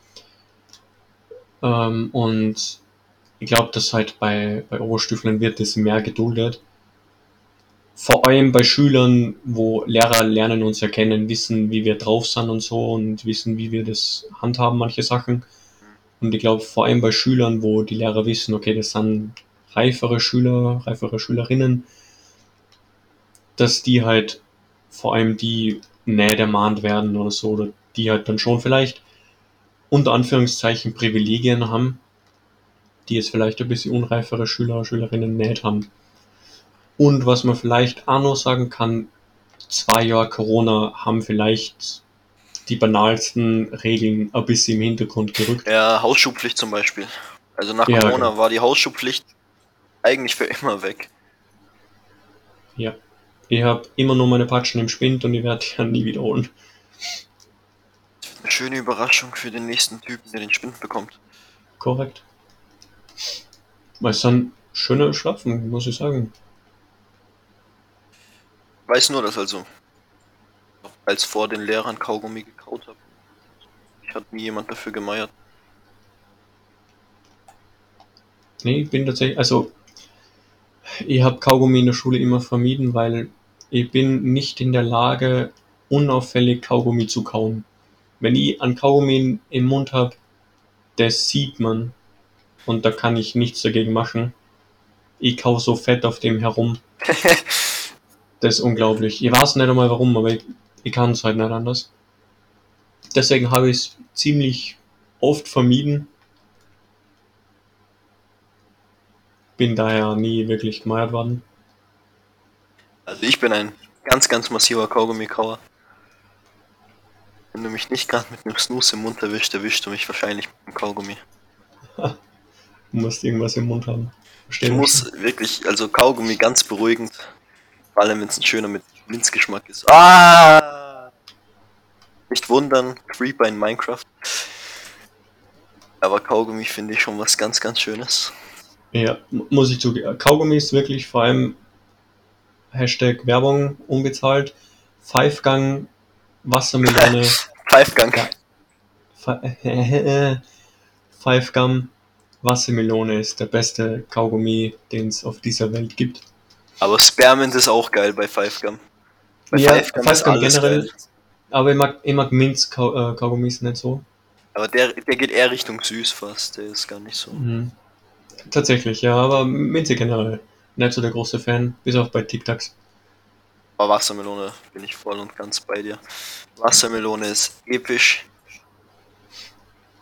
Ähm, und ich glaube, dass halt bei, bei Oberstuflern wird das mehr geduldet. Vor allem bei Schülern, wo Lehrer lernen uns erkennen, wissen, wie wir drauf sind und so und wissen, wie wir das handhaben, manche Sachen. Und ich glaube, vor allem bei Schülern, wo die Lehrer wissen, okay, das sind reifere Schüler, reifere Schülerinnen, dass die halt vor allem die näher ermahnt werden oder so, oder die halt dann schon vielleicht unter Anführungszeichen Privilegien haben, die jetzt vielleicht ein bisschen unreifere Schüler und Schülerinnen nicht haben. Und was man vielleicht auch noch sagen kann, zwei Jahre Corona haben vielleicht die banalsten Regeln ein bisschen im Hintergrund gerückt. Ja, Hausschuhpflicht zum Beispiel. Also nach Ja, Corona genau. war die Hausschuhpflicht eigentlich für immer weg. Ja. Ich habe immer nur meine Patschen im Spind und ich werde die ja nie wiederholen. Eine schöne Überraschung für den nächsten Typen, der den Spind bekommt. Korrekt. Weil es dann schöner Schlafen, muss ich sagen. Weiß nur, dass also als vor den Lehrern Kaugummi gekaut habe. Ich hat nie jemand dafür gemeiert. Nee, ich bin tatsächlich, also ich habe Kaugummi in der Schule immer vermieden, weil ich bin nicht in der Lage, unauffällig Kaugummi zu kauen. Wenn ich einen Kaugummi im Mund habe, das sieht man und da kann ich nichts dagegen machen. Ich kau so fett auf dem herum. Das ist unglaublich. Ich weiß nicht einmal warum, aber ich, ich kann es halt nicht anders. Deswegen habe ich es ziemlich oft vermieden. Bin daher nie wirklich gemeiert worden. Also ich bin ein ganz, ganz massiver Kaugummikauer. Wenn du mich nicht gerade mit einem Snooze im Mund erwischt, erwischst du mich wahrscheinlich mit dem Kaugummi. Du musst irgendwas im Mund haben. Ich Verstehst du? muss wirklich, also Kaugummi ganz beruhigend. Vor allem, wenn es ein schöner mit Minzgeschmack ist. Ah! Nicht wundern, Creeper in Minecraft. Aber Kaugummi finde ich schon was ganz, ganz Schönes. Ja, mu- muss ich zugeben. Kaugummi ist wirklich vor allem Hashtag Werbung unbezahlt. Fivegang Wassermelone. Pfeifgang. Ja. Fi- Five Gum Wassermelone ist der beste Kaugummi, den es auf dieser Welt gibt. Aber Spearmint ist auch geil bei Pfeifgum. Bei Ja, Five Gum alles generell. geil. Aber ich mag, ich mag Minz -Kau äh, Kaugummis nicht so. Aber der, der geht eher Richtung süß fast. Der ist gar nicht so. Mhm. Tatsächlich, ja, aber Minze generell. Nicht so der große Fan, bis auf bei Tic Tacs. Aber Wassermelone bin ich voll und ganz bei dir. Wassermelone ist episch.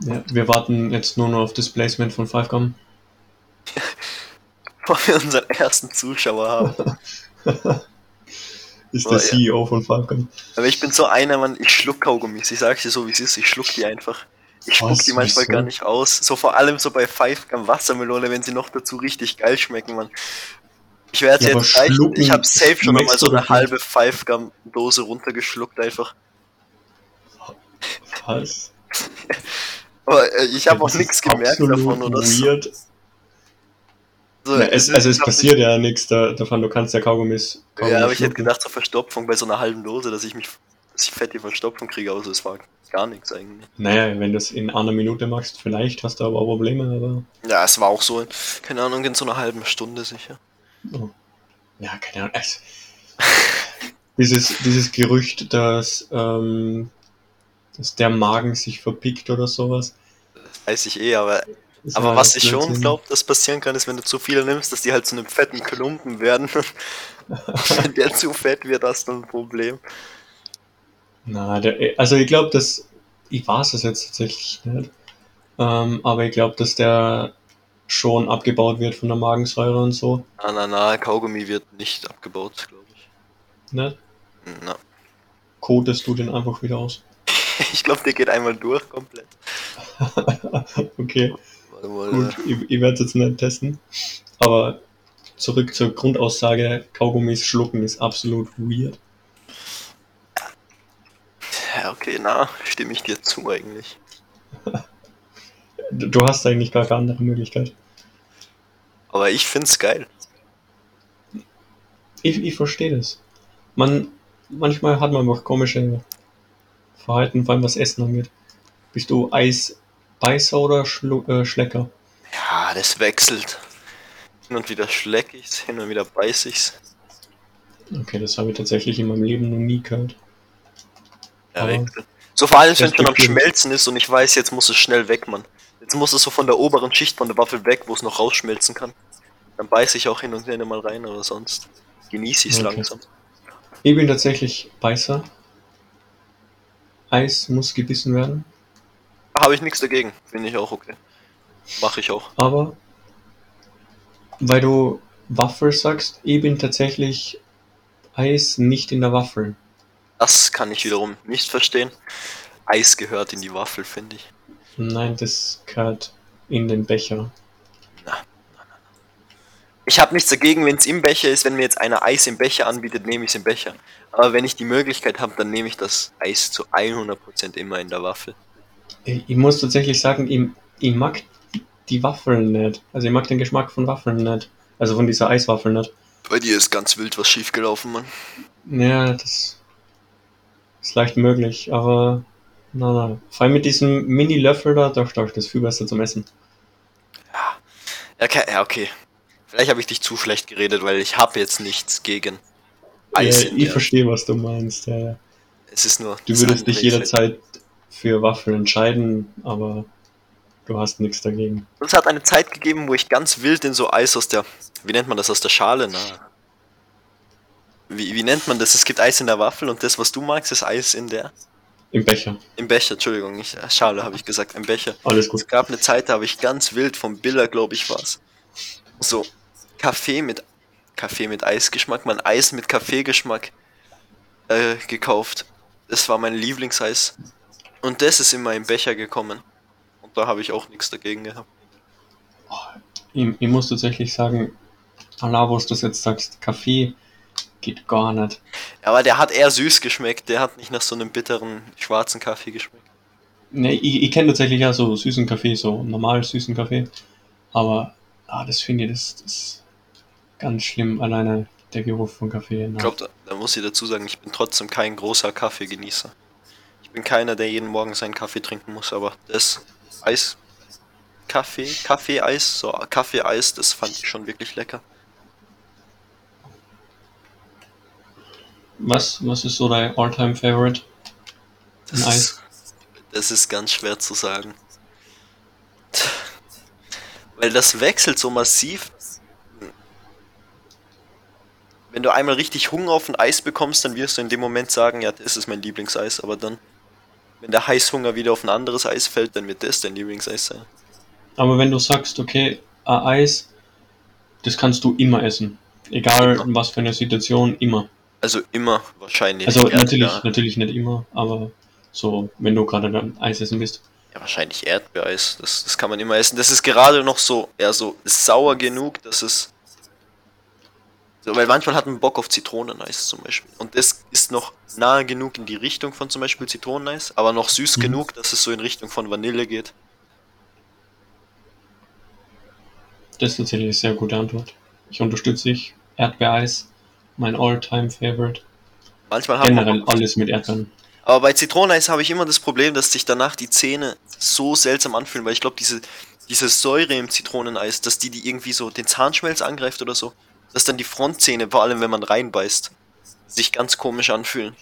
Ja, wir warten jetzt nur noch auf das Placement von Five Gum. Bevor wir unseren ersten Zuschauer haben. ist Oh, der ja. CEO von Gum. Aber ich bin so einer, Mann, ich schluck Kaugummis. Ich sag's dir so, wie es ist. Ich schluck die einfach. Ich spuck die manchmal gar nicht aus. So vor allem so bei Five Gum Wassermelone, wenn sie noch dazu richtig geil schmecken, Mann. Ich werde Ja, jetzt gleich, ich habe safe schon mal so eine halbe Five Gum Dose runtergeschluckt einfach. Was? Aber äh, ich habe Ja, auch nichts gemerkt davon oder so. weird. so Ja, es, also es passiert ja nichts da, davon, du kannst ja Kaugummis. Nicht, Kaugummi ja, aber ich hätte gedacht, zur Verstopfung bei so einer halben Dose, dass ich mich, dass ich fette Verstopfung kriege, aber so, es war gar nichts eigentlich. Naja, wenn du es in einer Minute machst, vielleicht hast du aber auch Probleme, aber. Ja, es war auch so, in, keine Ahnung, in so einer halben Stunde sicher. Oh. Ja, keine Ahnung. Es, dieses, dieses Gerücht, dass, ähm, dass der Magen sich verpickt oder sowas. Weiß ich eh, aber, ist aber was ich schon glaube, dass passieren kann, ist, wenn du zu viele nimmst, dass die halt zu einem fetten Klumpen werden. wenn der zu fett wird, hast du ein Problem. Na, der, also ich glaube, dass. Ich weiß es jetzt tatsächlich nicht. Ähm, aber ich glaube, dass der schon abgebaut wird von der Magensäure und so. Na, na, na, Kaugummi wird nicht abgebaut, glaube ich. Ne? Na. Kotest du den einfach wieder aus. Ich glaube, der geht einmal durch komplett. okay, Warte mal, gut. Ich, ich werde es jetzt nicht testen. Aber zurück zur Grundaussage: Kaugummis schlucken ist absolut weird. Ja, okay, na, stimme ich dir zu eigentlich. Du hast eigentlich gar keine andere Möglichkeit. Aber ich find's geil. Ich, ich verstehe das. Man, manchmal hat man einfach komische Verhalten, vor allem was Essen angeht. Bist du Eisbeißer oder Schlu äh, Schlecker? Ja, das wechselt. Hin und wieder schleck ich's, hin und wieder beiß ich's. Okay, das habe ich tatsächlich in meinem Leben noch nie gehört. So vor allem, wenn es schon am. Schmelzen ist und ich weiß, jetzt muss es schnell weg, Mann. Jetzt muss es so von der oberen Schicht von der Waffel weg, wo es noch rausschmelzen kann. Dann beiß ich auch hin und wieder mal rein oder sonst genieße ich's Okay. langsam. Ich bin tatsächlich Beißer. Eis muss gebissen werden, Habe ich nichts dagegen. Finde ich auch okay. Mache ich auch. aber Weil du Waffel sagst, ich bin tatsächlich Eis nicht in der Waffel. Das kann ich wiederum nicht verstehen. Eis gehört in die Waffel, finde ich. Nein, das gehört in den Becher. Ich habe nichts dagegen, wenn es im Becher ist. Wenn mir jetzt einer Eis im Becher anbietet, nehme ich es im Becher. Aber wenn ich die Möglichkeit habe, dann nehme ich das Eis zu 100% immer in der Waffel. Ich, ich muss tatsächlich sagen, ich, ich mag die Waffeln nicht. Also ich mag den Geschmack von Waffeln nicht. Also von dieser Eiswaffel nicht. Bei dir ist ganz wild was schiefgelaufen, Mann. Ja, das ist leicht möglich, aber na, na. Vor allem mit diesem Mini-Löffel da, doch, doch, das ist viel besser zum Essen. Ja, okay. Ja, okay. Vielleicht habe ich dich zu schlecht geredet, weil ich habe jetzt nichts gegen Ja, Eis. in ich der- verstehe, was du meinst. Ja, ja. Es ist nur. Du würdest dich jederzeit für Waffeln entscheiden, aber du hast nichts dagegen. Es hat eine Zeit gegeben, wo ich ganz wild in so Eis aus der. Wie nennt man das? Aus der Schale? Na. Wie, wie nennt man das? Es gibt Eis in der Waffel und das, was du magst, ist Eis in der. Im Becher. Im Becher, Entschuldigung, nicht äh, Schale, habe ich gesagt, im Becher. Alles gut. Es gab eine Zeit, da habe ich ganz wild vom Biller, glaube ich, war's. So, Kaffee mit Kaffee mit Eisgeschmack, mein Eis mit Kaffeegeschmack äh, gekauft. Das war mein Lieblingseis. Und das ist in meinen Becher gekommen. Und da habe ich auch nichts dagegen gehabt. Ich, ich muss tatsächlich sagen, Allah, wo du das jetzt sagst, Kaffee geht gar nicht. Aber der hat eher süß geschmeckt, der hat nicht nach so einem bitteren schwarzen Kaffee geschmeckt. Ne, ich, ich kenne tatsächlich ja so süßen Kaffee, so normal süßen Kaffee. Aber ah, das finde ich, das, das ist ganz schlimm, alleine der Geruch von Kaffee. Ich glaube, da, da muss ich dazu sagen, ich bin trotzdem kein großer Kaffeegenießer. Ich bin keiner, der jeden Morgen seinen Kaffee trinken muss, aber das Eis, Kaffee, Kaffee-Eis, so Kaffee-Eis, das fand ich schon wirklich lecker. Was, was ist so dein Alltime Favorite? Das, ist, das ist ganz schwer zu sagen. Weil das wechselt so massiv. Wenn du einmal richtig Hunger auf ein Eis bekommst, dann wirst du in dem Moment sagen, ja, das ist mein Lieblingseis, aber dann, wenn der Heißhunger wieder auf ein anderes Eis fällt, dann wird das dein Lieblingseis sein. Aber wenn du sagst, okay, ein Eis, das kannst du immer essen. Egal Immer. in was für eine Situation, immer. Also immer wahrscheinlich. Also Erdbeer. natürlich, natürlich nicht immer, aber so, wenn du gerade dann Eis essen bist. Ja, wahrscheinlich Erdbeereis. Das, das kann man immer essen. Das ist gerade noch so, eher so sauer genug, dass es. So, weil manchmal hat man Bock auf Zitroneneis zum Beispiel. Und das ist noch nahe genug in die Richtung von zum Beispiel Zitroneneis, aber noch süß Mhm. genug, dass es so in Richtung von Vanille geht. Das ist tatsächlich eine sehr gute Antwort. Ich unterstütze dich. Erdbeereis, mein All-Time Favorite. Manchmal hat man Generell auf alles mit Erdbeeren. Aber bei Zitroneneis habe ich immer das Problem, dass sich danach die Zähne so seltsam anfühlen, weil ich glaube, diese, diese Säure im Zitroneneis, dass die, die irgendwie so den Zahnschmelz angreift oder so, dass dann die Frontzähne, vor allem wenn man reinbeißt, sich ganz komisch anfühlen.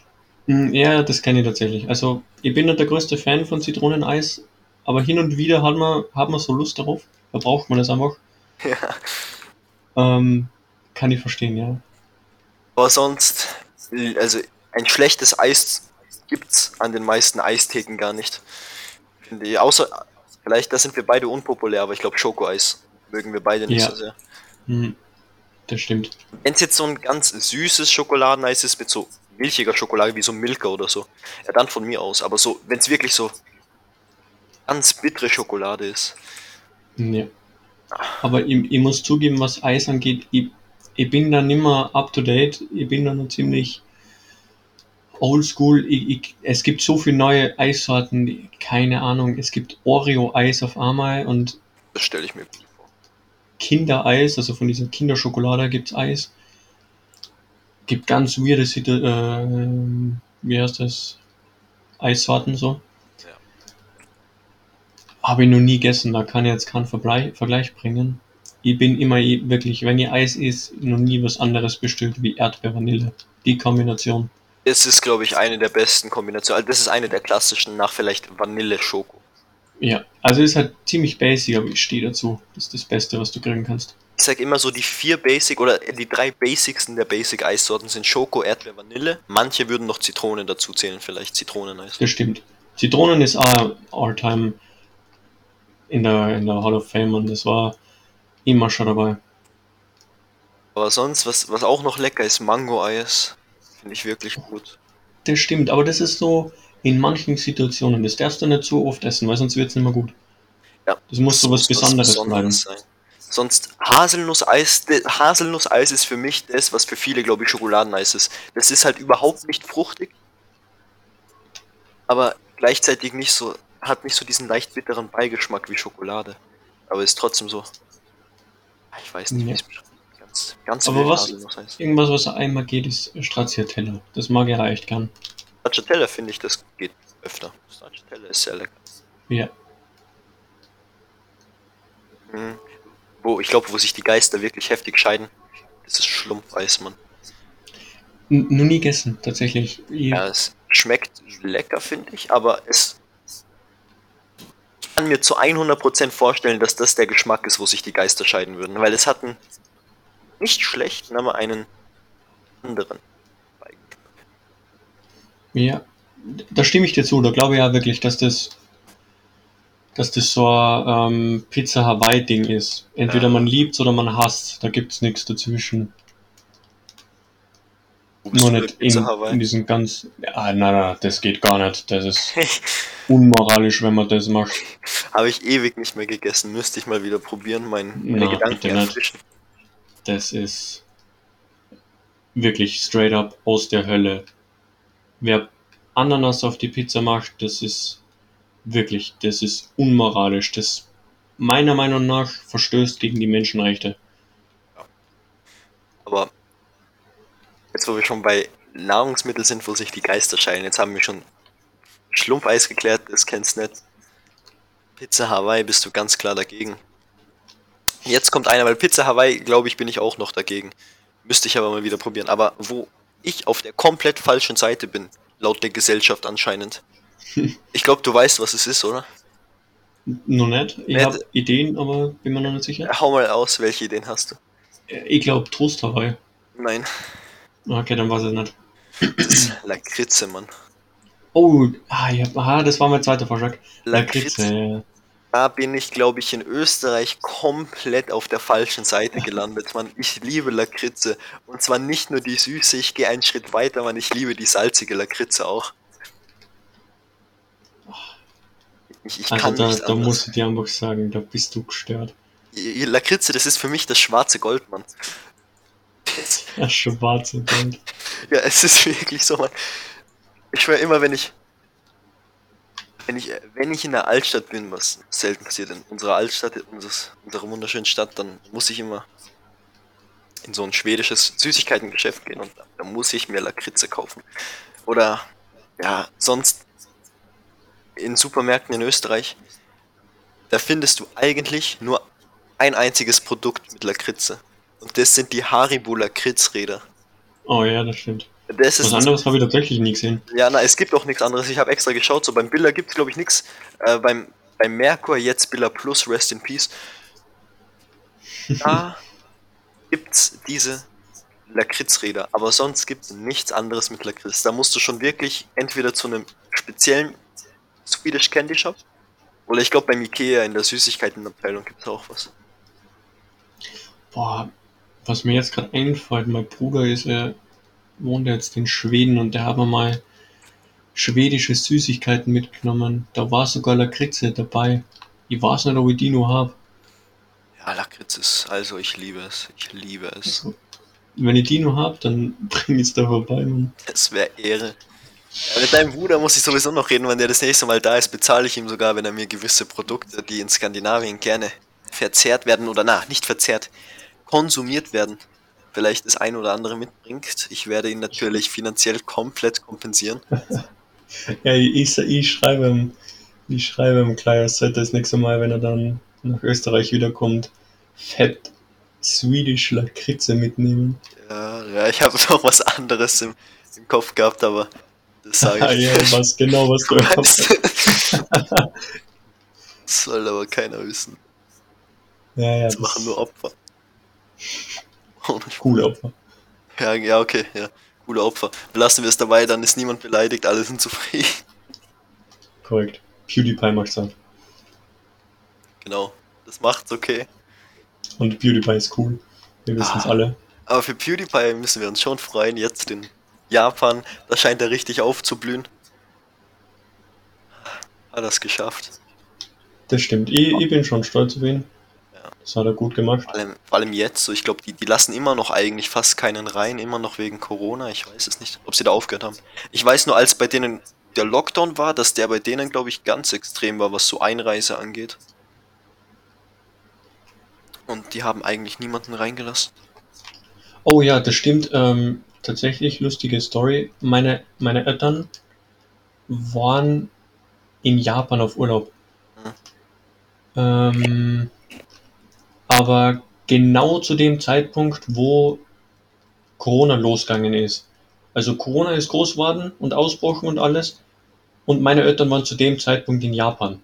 Mm, Ja, das kenne ich tatsächlich. Also, ich bin nicht der größte Fan von Zitroneneis, aber hin und wieder hat man, hat man so Lust darauf. Da braucht man das einfach. Ja. Ähm, kann ich verstehen, ja. Aber sonst, also ein schlechtes Eis gibt's an den meisten Eistheken gar nicht. Finde ich. Außer, vielleicht, da sind wir beide unpopulär, aber ich glaube, Schokoeis mögen wir beide nicht Ja. so sehr. Hm, das stimmt. Wenn es jetzt so ein ganz süßes Schokoladeneis ist mit so milchiger Schokolade wie so Milka oder so, ja dann von mir aus. Aber so, wenn es wirklich so ganz bittere Schokolade ist, Ja. Aber ich, ich muss zugeben, was Eis angeht, ich, ich bin da nimmer up to date. Ich bin da noch ziemlich oldschool. Ich, ich, es gibt so viele neue Eissorten, keine Ahnung. Es gibt Oreo-Eis auf einmal und das stelle ich mir vor. Kindereis, also von dieser Kinderschokolade gibt's Eis. Gibt ganz weirde, äh, wie heißt das? Eissorten so. Ja. Habe ich noch nie gegessen, da kann ich jetzt keinen Vergleich bringen. Ich bin immer wirklich, wenn ihr Eis isst, noch nie was anderes bestellt wie Erdbeer-Vanille. Die Kombination. Es ist, glaube ich, eine der besten Kombinationen. Also das ist eine der klassischen nach vielleicht Vanille-Schoko. Ja, also ist halt ziemlich basic, aber ich stehe dazu. Das ist das Beste, was du kriegen kannst. Ich sag immer so, die vier Basic oder die drei Basicsten der Basic-Eissorten sind Schoko, Erdbeer, Vanille. Manche würden noch Zitrone dazu zählen, vielleicht Zitroneneis. Das stimmt. Zitronen ist auch all-time in der, in der Hall of Fame und das war immer schon dabei. Aber sonst, was, was auch noch lecker ist, Mango-Eis. Finde ich wirklich gut. Das stimmt, aber das ist so in manchen Situationen. Das darfst du nicht so oft essen, weil sonst wird es nicht mehr gut. Ja, Das muss so was Besonderes bleiben. sein. Sonst Haselnusseis, Haselnusseis ist für mich das, was für viele, glaube ich, Schokoladeneis ist. Das ist halt überhaupt nicht fruchtig, aber gleichzeitig nicht so, hat nicht so diesen leicht bitteren Beigeschmack wie Schokolade. Aber ist trotzdem so. Ich weiß nicht, wie Ja. es beschreibt. Ganz, ganz Aber was- Haselnusseis. Irgendwas, was einmal geht, ist Stracciatella. Das mag ich ja echt gern. Stracciatella finde ich, das geht öfter. Stracciatella ist sehr lecker. Ja. Mhm. Wo, ich glaube, wo sich die Geister wirklich heftig scheiden, das ist Schlumpfeis, Mann. N nur nie gegessen, tatsächlich. Ich- Ja, es schmeckt lecker, finde ich, aber es. Ich kann mir zu 100% vorstellen, dass das der Geschmack ist, wo sich die Geister scheiden würden, weil es hat einen nicht schlechten, aber einen anderen. Ja, da stimme ich dir zu. Da glaube ich ja wirklich, dass das, dass das so ein ähm, Pizza Hawaii-Ding ist. Entweder Ja. man liebt oder man hasst. Da gibt es nichts dazwischen. Nur nicht in, in diesen ganz. Ah, nein, nein, das geht gar nicht. Das ist unmoralisch, wenn man das macht. Habe ich ewig nicht mehr gegessen, müsste ich mal wieder probieren, mein, meine Na, Gedanken erfrischen. Das ist wirklich straight up aus der Hölle. Wer Ananas auf die Pizza macht, das ist wirklich, das ist unmoralisch. Das meiner Meinung nach verstößt gegen die Menschenrechte. Aber jetzt, wo wir schon bei Nahrungsmitteln sind, wo sich die Geister scheiden, jetzt haben wir schon Schlumpfeis geklärt, das kennst du nicht. Pizza Hawaii bist du ganz klar dagegen. Jetzt kommt einer, weil Pizza Hawaii, glaube ich, bin ich auch noch dagegen. Müsste ich aber mal wieder probieren. Aber wo ich auf der komplett falschen Seite bin, laut der Gesellschaft anscheinend. Ich glaube, du weißt, was es ist, oder? Noch nicht. Ich habe Ideen, aber bin mir noch nicht sicher. Hau mal aus, welche Ideen hast du? Ich glaube Toast Hawaii. Nein, Okay, dann ich es nicht. Lakritze, Mann. Oh, ah, ja, ah, das war mein zweiter Vorschlag. Lakritze. Lakritze. ja. Da bin ich, glaube ich, in Österreich komplett auf der falschen Seite gelandet, Mann. Ich liebe Lakritze. Und zwar nicht nur die süße, ich gehe einen Schritt weiter, Mann. Ich liebe die salzige Lakritze auch. Ich, ich Also kann da, nicht da muss anders. ich dir einfach sagen, da bist du gestört. Lakritze, das ist für mich das schwarze Gold, Mann. Schwarze Gold. Ja, es ist wirklich so, Mann. Ich schwör immer, wenn ich, wenn ich, wenn ich in der Altstadt bin, was selten passiert in unserer Altstadt, unseres, unserer wunderschönen Stadt, dann muss ich immer in so ein schwedisches Süßigkeitengeschäft gehen und da muss ich mir Lakritze kaufen. Oder, ja, sonst in Supermärkten in Österreich, da findest du eigentlich nur ein einziges Produkt mit Lakritze. Und das sind die Haribo Lakritzräder. Oh ja, das stimmt. Das ist Was anderes habe ich tatsächlich nie gesehen. ja, na, es gibt auch nichts anderes. Ich habe extra geschaut. So beim Billa gibt es, glaube ich, nichts. Äh, beim, beim Merkur, jetzt Billa Plus, Rest in Peace. Da gibt's diese Lakritzräder. Aber sonst gibt es nichts anderes mit Lakritz. Da musst du schon wirklich entweder zu einem speziellen Swedish Candy Shop. Oder ich glaube beim Ikea in der Süßigkeitenabteilung gibt es auch was. Boah, was mir jetzt gerade einfällt, mein Bruder ist, er wohnt jetzt in Schweden und der hat mir mal schwedische Süßigkeiten mitgenommen. Da war sogar Lakritze dabei. Ich weiß nicht, ob ich die noch habe. Ja, Lakritz ist, also ich liebe es. Ich liebe es. Also, wenn ich die noch habe, dann bring ich es da vorbei, Mann. Das wäre Ehre. Ja, mit deinem Bruder muss ich sowieso noch reden, wenn der das nächste Mal da ist, bezahle ich ihm sogar, wenn er mir gewisse Produkte, die in Skandinavien gerne verzehrt werden oder na, nicht verzehrt, konsumiert werden, vielleicht das ein oder andere mitbringt. Ich werde ihn natürlich finanziell komplett kompensieren. Ja, ich, ich schreibe ihm, ich schreibe ihm gleich, er sollte das nächste Mal, wenn er dann nach Österreich wiederkommt, fett Swedish Lakritze mitnehmen. Ja, ja ich habe noch was anderes im, im Kopf gehabt, aber das sage ich ja, was genau, was du weißt. Das soll aber keiner wissen. Ja, ja, Das machen nur Opfer. Oh, coole Opfer. Ja, ja, okay, ja. Coole Opfer. Belassen wir es dabei, dann ist niemand beleidigt, alle sind zufrieden. Korrekt. PewDiePie macht's halt. Genau. Das macht's okay. Und PewDiePie ist cool. Wir wissen es Ah. alle. Aber für PewDiePie müssen wir uns schon freuen, jetzt in Japan, da scheint er richtig aufzublühen. Hat er es geschafft. Das stimmt. Ich, ich bin schon stolz auf ihn. Das hat er gut gemacht. Vor allem, vor allem jetzt, so ich glaube, die, die lassen immer noch eigentlich fast keinen rein, immer noch wegen Corona. Ich weiß es nicht, ob sie da aufgehört haben. Ich weiß nur, als bei denen der Lockdown war, dass der bei denen, glaube ich, ganz extrem war, was so Einreise angeht. Und die haben eigentlich niemanden reingelassen. Oh ja, das stimmt. Ähm, tatsächlich lustige Story. Meine, meine Eltern waren in Japan auf Urlaub. Ähm, aber genau zu dem Zeitpunkt, wo Corona losgegangen ist. Also Corona ist groß geworden und ausbrochen und alles. Und meine Eltern waren zu dem Zeitpunkt in Japan.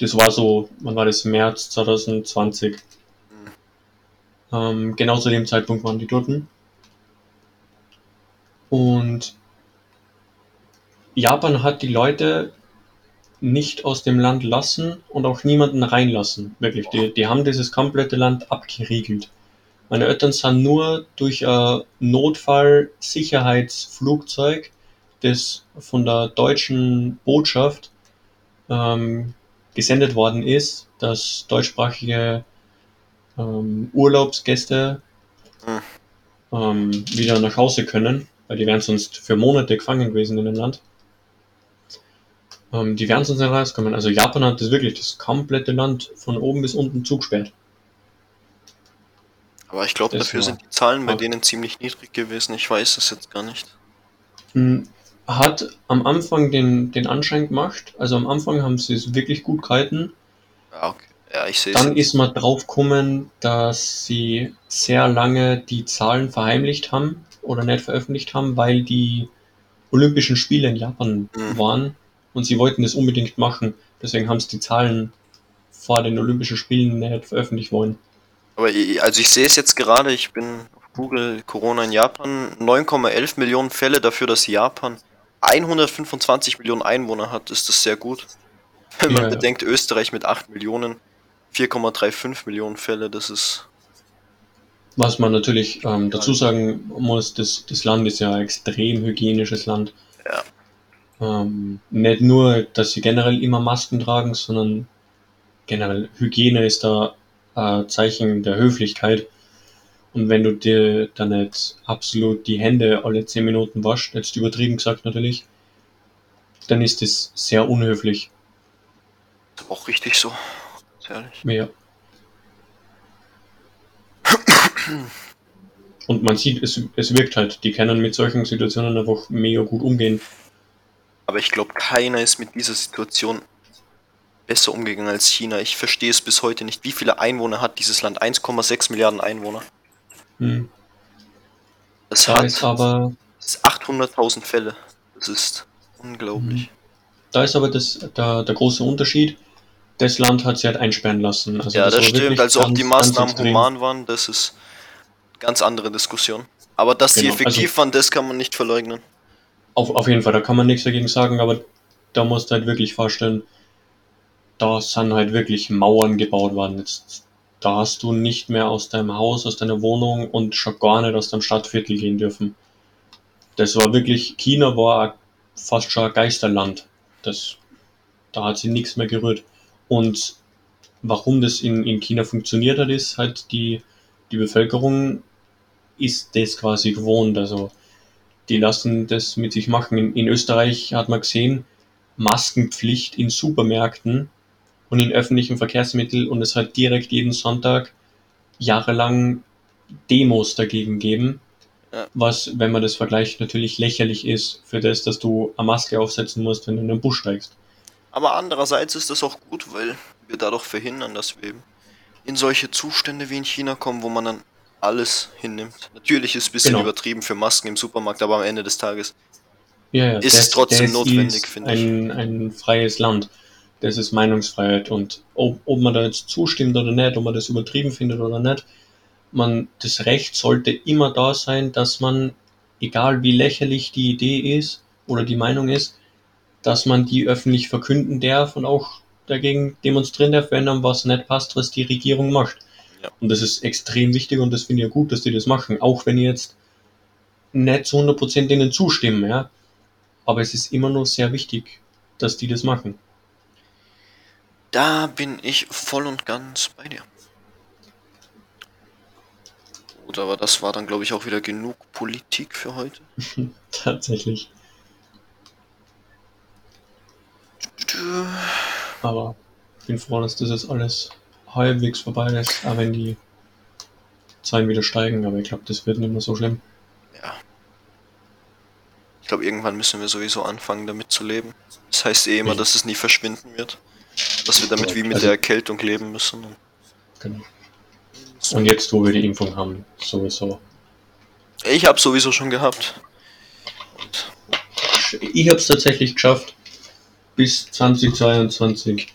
Das war so, wann war das? März 2020. Ähm, genau zu dem Zeitpunkt waren die dort. Und Japan hat die Leute nicht aus dem Land lassen und auch niemanden reinlassen. Wirklich, die, die haben dieses komplette Land abgeriegelt. Meine Eltern sind nur durch ein Notfall-Sicherheitsflugzeug, das von der deutschen Botschaft ähm, gesendet worden ist, dass deutschsprachige ähm, Urlaubsgäste Hm. ähm, wieder nach Hause können, weil die wären sonst für Monate gefangen gewesen in dem Land. Ähm, die wären sonst nicht rauskommen. Also Japan hat das wirklich das komplette Land von oben bis unten zugesperrt. Aber ich glaube, dafür war- sind die Zahlen bei war- denen ziemlich niedrig gewesen. Ich weiß es jetzt gar nicht. Hm, Hat am Anfang den, den Anschein gemacht. Also am Anfang haben sie es wirklich gut gehalten. Ja, okay. Ja, ich sehe. Dann ist man drauf gekommen, dass sie sehr lange die Zahlen verheimlicht haben oder nicht veröffentlicht haben, weil die Olympischen Spiele in Japan Mhm. waren und sie wollten das unbedingt machen. Deswegen haben sie die Zahlen vor den Olympischen Spielen nicht veröffentlicht wollen. Aber also ich sehe es jetzt gerade, ich bin auf Google Corona in Japan, 9,11 Millionen Fälle dafür, dass Japan 125 Millionen Einwohner hat, ist das sehr gut. Wenn man Ja, ja. bedenkt, Österreich mit 8 Millionen, 4,35 Millionen Fälle, das ist Was man natürlich ähm, dazu sagen muss, das, das Land ist ja ein extrem hygienisches Land. Ja. Ähm, nicht nur, dass sie generell immer Masken tragen, sondern generell Hygiene ist da ein Zeichen der Höflichkeit. Und wenn du dir dann nicht absolut die Hände alle 10 Minuten waschst, jetzt übertrieben gesagt natürlich, dann ist das sehr unhöflich. auch richtig so. Ehrlich. Ja. Und man sieht, es, es wirkt halt. Die können mit solchen Situationen einfach mega gut umgehen. Aber ich glaube, keiner ist mit dieser Situation besser umgegangen als China. Ich verstehe es bis heute nicht. Wie viele Einwohner hat dieses Land? 1,6 Milliarden Einwohner. Hm. Das Da hat aber, das ist 800.000 Fälle. Das ist unglaublich. da ist aber das, der, der große Unterschied. Das Land hat sie halt einsperren lassen. Also ja, das, war stimmt. Also ob die Maßnahmen human waren, das ist ganz andere Diskussion. Aber dass Genau, effektiv also- waren, das kann man nicht verleugnen. Auf, auf jeden Fall, da kann man nichts dagegen sagen, aber da musst du halt wirklich vorstellen, da sind halt wirklich Mauern gebaut worden. Jetzt, da hast du nicht mehr aus deinem Haus, aus deiner Wohnung und schon gar nicht aus deinem Stadtviertel gehen dürfen. Das war wirklich, China war fast schon ein Geisterland. Das, da hat sie nichts mehr gerührt. Und warum das in, in China funktioniert hat, ist halt die, die Bevölkerung ist das quasi gewohnt. Also die lassen das mit sich machen. In, in Österreich hat man gesehen, Maskenpflicht in Supermärkten und in öffentlichen Verkehrsmitteln und es hat direkt jeden Sonntag jahrelang Demos dagegen geben. Was, wenn man das vergleicht, natürlich lächerlich ist für das, dass du eine Maske aufsetzen musst, wenn du in den Bus steigst. Aber andererseits ist das auch gut, weil wir dadurch verhindern, dass wir eben in solche Zustände wie in China kommen, wo man dann alles hinnimmt. Natürlich ist es ein bisschen Genau. übertrieben für Masken im Supermarkt, aber am Ende des Tages. Ja, ja, Ist es trotzdem notwendig, finde ich. ein, ein freies Land. Das ist Meinungsfreiheit. Und ob, ob man da jetzt zustimmt oder nicht, ob man das übertrieben findet oder nicht, man, das Recht sollte immer da sein, dass man, egal wie lächerlich die Idee ist oder die Meinung ist, dass man die öffentlich verkünden darf und auch dagegen demonstrieren darf, wenn einem was nicht passt, was die Regierung macht. Ja. Und das ist extrem wichtig und das finde ich ja gut, dass die das machen. Auch wenn ich jetzt nicht zu 100% denen zustimmen, ja. Aber es ist immer noch sehr wichtig, dass die das machen. Da bin ich voll und ganz bei dir. Gut, aber das war dann, glaube ich, auch wieder genug Politik für heute. Tatsächlich. Aber ich bin froh, dass das jetzt alles halbwegs vorbei ist, auch wenn die Zahlen wieder steigen. Aber ich glaube, das wird nicht mehr so schlimm. Ja. Ich glaube, irgendwann müssen wir sowieso anfangen, damit zu leben. Das heißt eh immer, dass es nie verschwinden wird. Dass wir damit wie mit Also- der Erkältung leben müssen. Genau. Und jetzt, wo wir die Impfung haben, sowieso. Ich habe sowieso schon gehabt. Und Ich habe es tatsächlich geschafft, bis 2022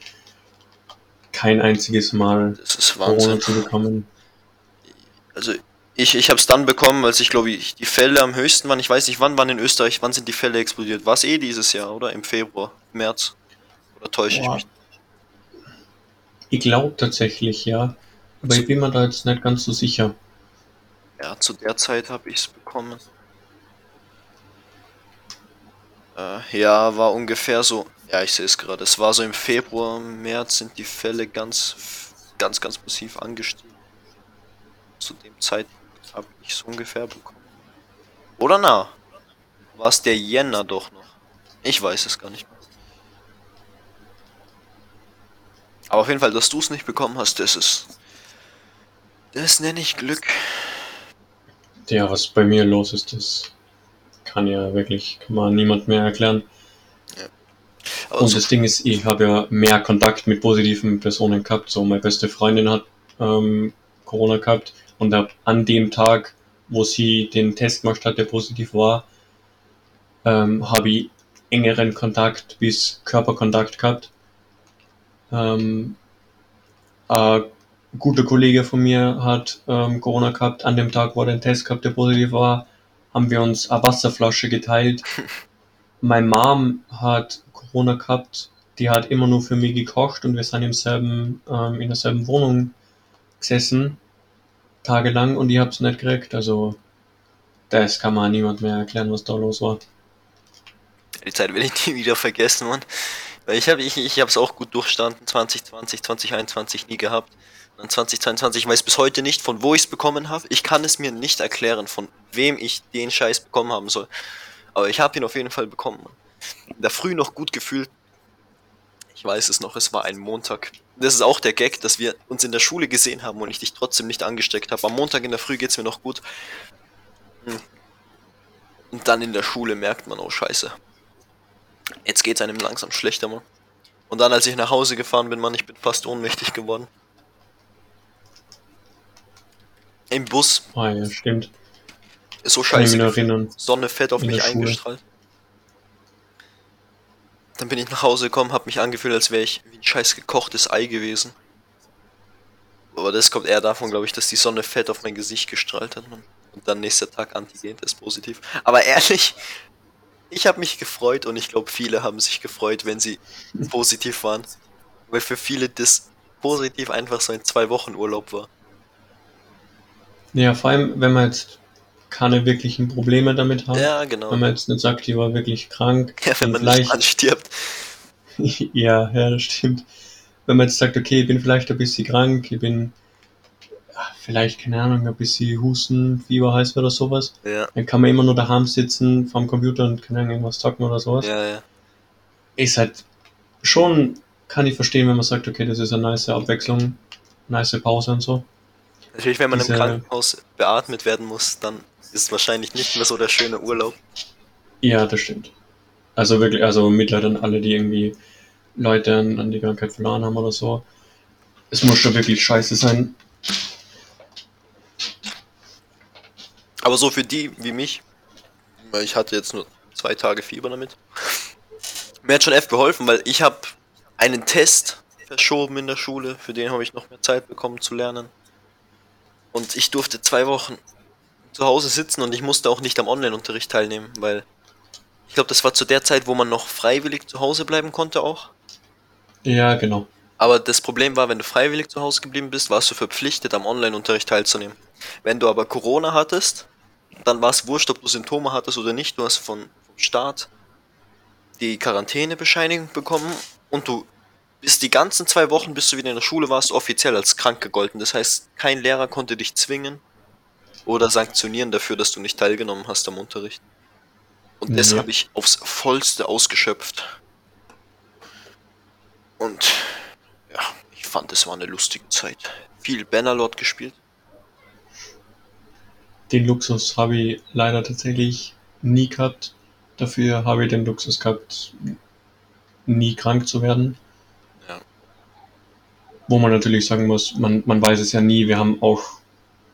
kein einziges Mal Corona zu bekommen. Also ich, ich habe es dann bekommen, als ich glaube ich die Fälle am höchsten waren. Ich weiß nicht, wann waren in Österreich, wann sind die Fälle explodiert? War es eh dieses Jahr, oder? Im Februar, März? Oder täusche ich Boah. mich? Ich glaube tatsächlich, ja. Aber ich bin mir da jetzt nicht ganz so sicher. Ja, zu der Zeit habe ich es bekommen. Äh, ja, war ungefähr so. Ja, ich sehe es gerade. Es war so im Februar, März sind die Fälle ganz, ganz, ganz massiv angestiegen. Zu dem Zeitpunkt habe ich es ungefähr bekommen. Oder na? War es der Jänner doch noch? Ich weiß es gar nicht mehr. Aber auf jeden Fall, dass du es nicht bekommen hast, das ist. Das nenne ich Glück. Ja, was bei mir los ist, das kann ja wirklich, kann man niemand mehr erklären. Und das Ding ist, ich habe ja mehr Kontakt mit positiven Personen gehabt. So, meine beste Freundin hat ähm, Corona gehabt und ab an dem Tag, wo sie den Test gemacht hat, der positiv war, ähm, habe ich engeren Kontakt bis Körperkontakt gehabt. Ähm, ein guter Kollege von mir hat ähm, Corona gehabt. An dem Tag, wo er den Test gehabt, der positiv war, haben wir uns eine Wasserflasche geteilt. Meine Mom hat Corona gehabt, die hat immer nur für mich gekocht und wir sind im selben, ähm, in derselben Wohnung gesessen, tagelang und ich hab's nicht gekriegt. Also, das kann man niemand mehr erklären, was da los war. die Zeit will ich nie wieder vergessen, Mann. Weil ich habe ich, ich hab's auch gut durchstanden, 2020, 2021 nie gehabt. Und 2022, ich weiß bis heute nicht, von wo ich es bekommen habe. Ich kann es mir nicht erklären, von wem ich den Scheiß bekommen haben soll. Aber ich habe ihn auf jeden Fall bekommen. Mann. In der Früh noch gut gefühlt. Ich weiß es noch, es war ein Montag. Das ist auch der Gag, dass wir uns in der Schule gesehen haben und ich dich trotzdem nicht angesteckt habe. Am Montag in der Früh geht's mir noch gut. Und dann in der Schule merkt man, oh Scheiße. Jetzt geht's einem langsam schlechter, Mann. Und dann, als ich nach Hause gefahren bin, Mann, ich bin fast ohnmächtig geworden. Im Bus Ah ja, stimmt. so scheiße. Sonne fett auf In mich eingestrahlt. Dann bin ich nach Hause gekommen, hab mich angefühlt, als wäre ich wie ein scheiß gekochtes Ei gewesen. Aber das kommt eher davon, glaube ich, dass die Sonne fett auf mein Gesicht gestrahlt hat. Mann. Und dann nächster Tag Antigen-Test positiv. Aber ehrlich, ich habe mich gefreut und ich glaube, viele haben sich gefreut, wenn sie positiv waren. Weil für viele das positiv einfach so ein zwei Wochen Urlaub war. Ja, vor allem, wenn man jetzt keine wirklichen Probleme damit hat. Ja, genau. Wenn man jetzt nicht sagt, ich war wirklich krank. Ja, wenn man vielleicht, nicht anstirbt. ja, ja, das stimmt. Wenn man jetzt sagt, okay, ich bin vielleicht ein bisschen krank, ich bin ja, vielleicht, keine Ahnung, ein bisschen Husten, Fieber heißt oder sowas, Ja, dann kann man immer nur daheim sitzen vorm Computer und keine Ahnung, irgendwas zocken oder sowas. ja, ja. Ist halt schon, kann ich verstehen, wenn man sagt, okay, das ist eine nice Abwechslung, nice Pause und so. Natürlich, wenn man Diese- im Krankenhaus beatmet werden muss, dann ist wahrscheinlich nicht mehr so der schöne Urlaub. Ja, das stimmt. Also wirklich, also Mitleid an alle, die irgendwie Leute an, an die Krankheit verloren haben oder so. Es muss schon wirklich scheiße sein. Aber so für die wie mich, weil ich hatte jetzt nur zwei Tage Fieber damit, mir hat schon F geholfen, weil ich habe einen Test verschoben in der Schule, für den habe ich noch mehr Zeit bekommen zu lernen. Und ich durfte zwei Wochen zu Hause sitzen und ich musste auch nicht am Online-Unterricht teilnehmen, weil ich glaube, das war zu der Zeit, wo man noch freiwillig zu Hause bleiben konnte auch. Ja, genau. Aber das Problem war, wenn du freiwillig zu Hause geblieben bist, warst du verpflichtet, am Online-Unterricht teilzunehmen. Wenn du aber Corona hattest, dann war es wurscht, ob du Symptome hattest oder nicht. Du hast von, vom Staat die Quarantänebescheinigung bekommen und du bist die ganzen zwei Wochen, bis du wieder in der Schule warst, offiziell als krank gegolten. Das heißt, kein Lehrer konnte dich zwingen oder sanktionieren dafür, dass du nicht teilgenommen hast am Unterricht. Und das Ja. habe ich aufs vollste ausgeschöpft. Und ja, ich fand, es war eine lustige Zeit. Viel Bannerlord gespielt. Den Luxus habe ich leider tatsächlich nie gehabt. Dafür habe ich den Luxus gehabt, nie krank zu werden. Ja. Wo man natürlich sagen muss, man, man weiß es ja nie. Wir haben auch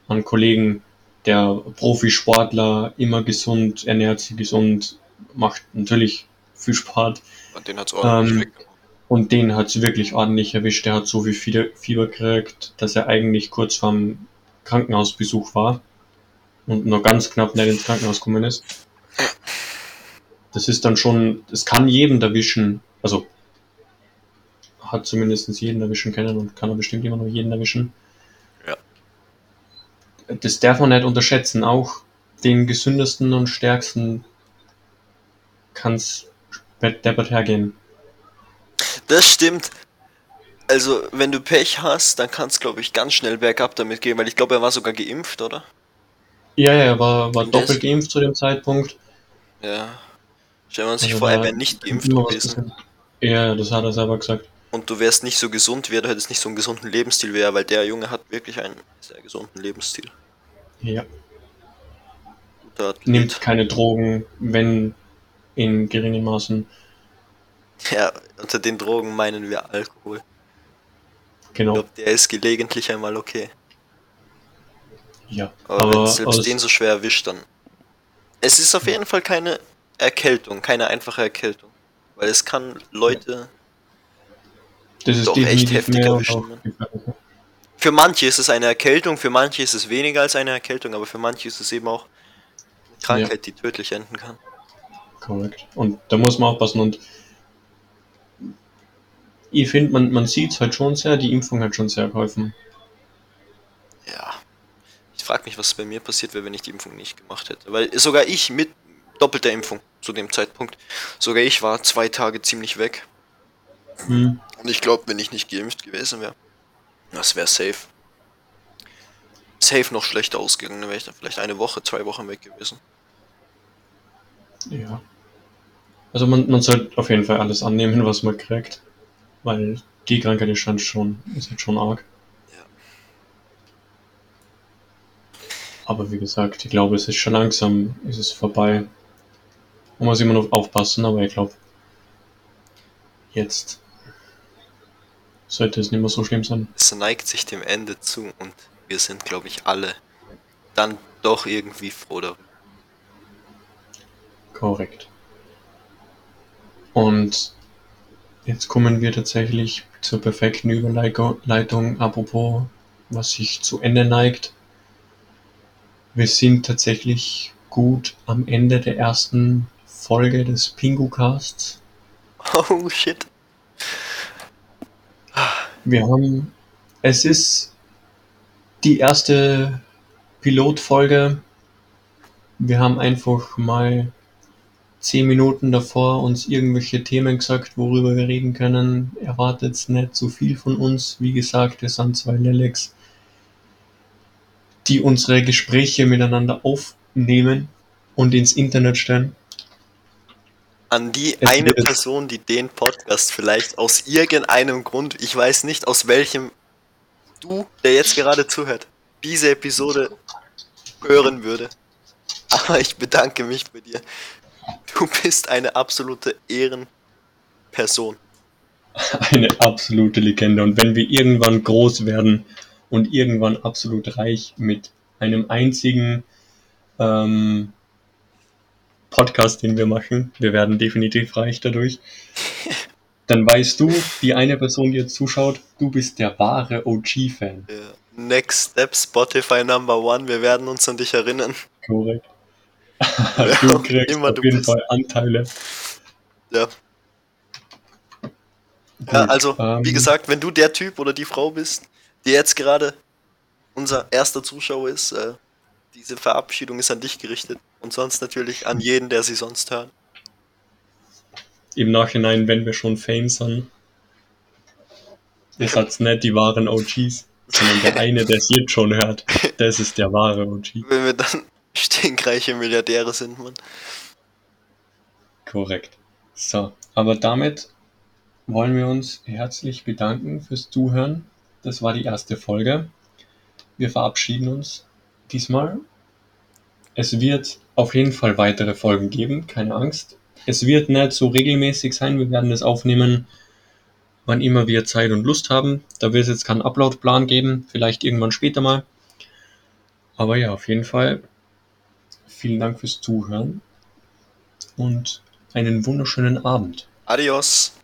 einen Kollegen, der Profisportler, immer gesund, ernährt sich gesund, macht natürlich viel Sport. Und den hat's ordentlich Ähm, weggenommen. Und den hat es wirklich ordentlich erwischt. Der hat so viel Fieber, Fieber gekriegt, dass er eigentlich kurz vorm Krankenhausbesuch war und nur ganz knapp nicht ins Krankenhaus gekommen ist. Das ist dann schon, es kann jeden erwischen, also hat zumindest jeden erwischen können und kann er bestimmt immer noch jeden erwischen. Das darf man nicht unterschätzen. Auch den gesündesten und stärksten kann es deppert hergehen. Das stimmt. Also, wenn du Pech hast, dann kann es, glaube ich, ganz schnell bergab damit gehen, weil ich glaube, er war sogar geimpft, oder? Ja, ja, er war, war doppelt geimpft zu dem Zeitpunkt. Ja. Stellen wir uns sich Also vor, er wäre nicht geimpft gewesen. Ja, das hat er selber gesagt. Und du wärst nicht so gesund, wie du hättest nicht so einen gesunden Lebensstil, wäre, weil der Junge hat wirklich einen sehr gesunden Lebensstil. Ja. Nimmt keine Drogen, wenn in geringen Maßen. Ja, unter den Drogen meinen wir Alkohol. Ich Genau. glaube, der ist gelegentlich einmal okay. Ja. Aber, wenn Aber es selbst den so schwer erwischt, dann. Es ist auf jeden Fall keine Erkältung, keine einfache Erkältung. Weil es kann Leute. Das ist doch echt heftig erwischen. Für manche ist es eine Erkältung, für manche ist es weniger als eine Erkältung, aber für manche ist es eben auch eine Krankheit, die tödlich enden kann. Korrekt. Und da muss man aufpassen. Und ich finde, man, man sieht es halt schon sehr, die Impfung hat schon sehr geholfen. Ja. Ich frage mich, was bei mir passiert wäre, wenn ich die Impfung nicht gemacht hätte. Weil sogar ich mit doppelter Impfung zu dem Zeitpunkt, sogar ich war zwei Tage ziemlich weg. Hm. Und ich glaube, wenn ich nicht geimpft gewesen wäre, das wäre safe. Safe noch schlechter ausgegangen, dann wäre ich dann vielleicht eine Woche, zwei Wochen weg gewesen. Ja. Also man, man sollte auf jeden Fall alles annehmen, was man kriegt. Weil die Krankheit ist schon, schon, ist halt schon arg. Ja. Aber wie gesagt, ich glaube, es ist schon langsam, ist es vorbei. Man muss immer noch aufpassen, aber ich glaube, jetzt sollte es nicht mehr so schlimm sein. Es neigt sich dem Ende zu und wir sind, glaube ich, alle dann doch irgendwie froh darüber. Korrekt. Und jetzt kommen wir tatsächlich zur perfekten Überleitung, Leitung, apropos, was sich zu Ende neigt. Wir sind tatsächlich gut am Ende der ersten Folge des Pingu-Casts. Oh shit. Wir haben, es ist die erste Pilotfolge. Wir haben einfach mal zehn Minuten davor uns irgendwelche Themen gesagt, worüber wir reden können. Erwartet nicht so viel von uns. Wie gesagt, wir sind zwei Lelex, die unsere Gespräche miteinander aufnehmen und ins Internet stellen. An die Es eine wird- Person, die den Podcast vielleicht aus irgendeinem Grund, ich weiß nicht aus welchem, du, der jetzt gerade zuhört, diese Episode hören würde. Aber ich bedanke mich bei dir. Du bist eine absolute Ehrenperson. Eine absolute Legende. Und wenn wir irgendwann groß werden und irgendwann absolut reich mit einem einzigen ähm, Podcast, den wir machen, wir werden definitiv reich dadurch, dann weißt du, die eine Person, die jetzt zuschaut, du bist der wahre OG-Fan. Ja. Next Step, Spotify Number One, wir werden uns an dich erinnern. Korrekt. Du kriegst immer auf du jeden bist. Fall Anteile. Ja, Ja, Gut, also, wie ähm, gesagt, wenn du der Typ oder die Frau bist, die jetzt gerade unser erster Zuschauer ist, äh, diese Verabschiedung ist an dich gerichtet. Und sonst natürlich an jeden, der sie sonst hört. Im Nachhinein, wenn wir schon Fame sind, ist jetzt nicht die wahren OGs, sondern der eine, der es jetzt schon hört, das ist der wahre OG. Wenn wir dann stinkreiche Milliardäre sind, man. Korrekt. So, aber damit wollen wir uns herzlich bedanken fürs Zuhören. Das war die erste Folge. Wir verabschieden uns diesmal. Es wird auf jeden Fall weitere Folgen geben, keine Angst. Es wird nicht so regelmäßig sein. Wir werden es aufnehmen, wann immer wir Zeit und Lust haben. Da wird es jetzt keinen Uploadplan geben, vielleicht irgendwann später mal. Aber ja, auf jeden Fall vielen Dank fürs Zuhören und einen wunderschönen Abend. Adios.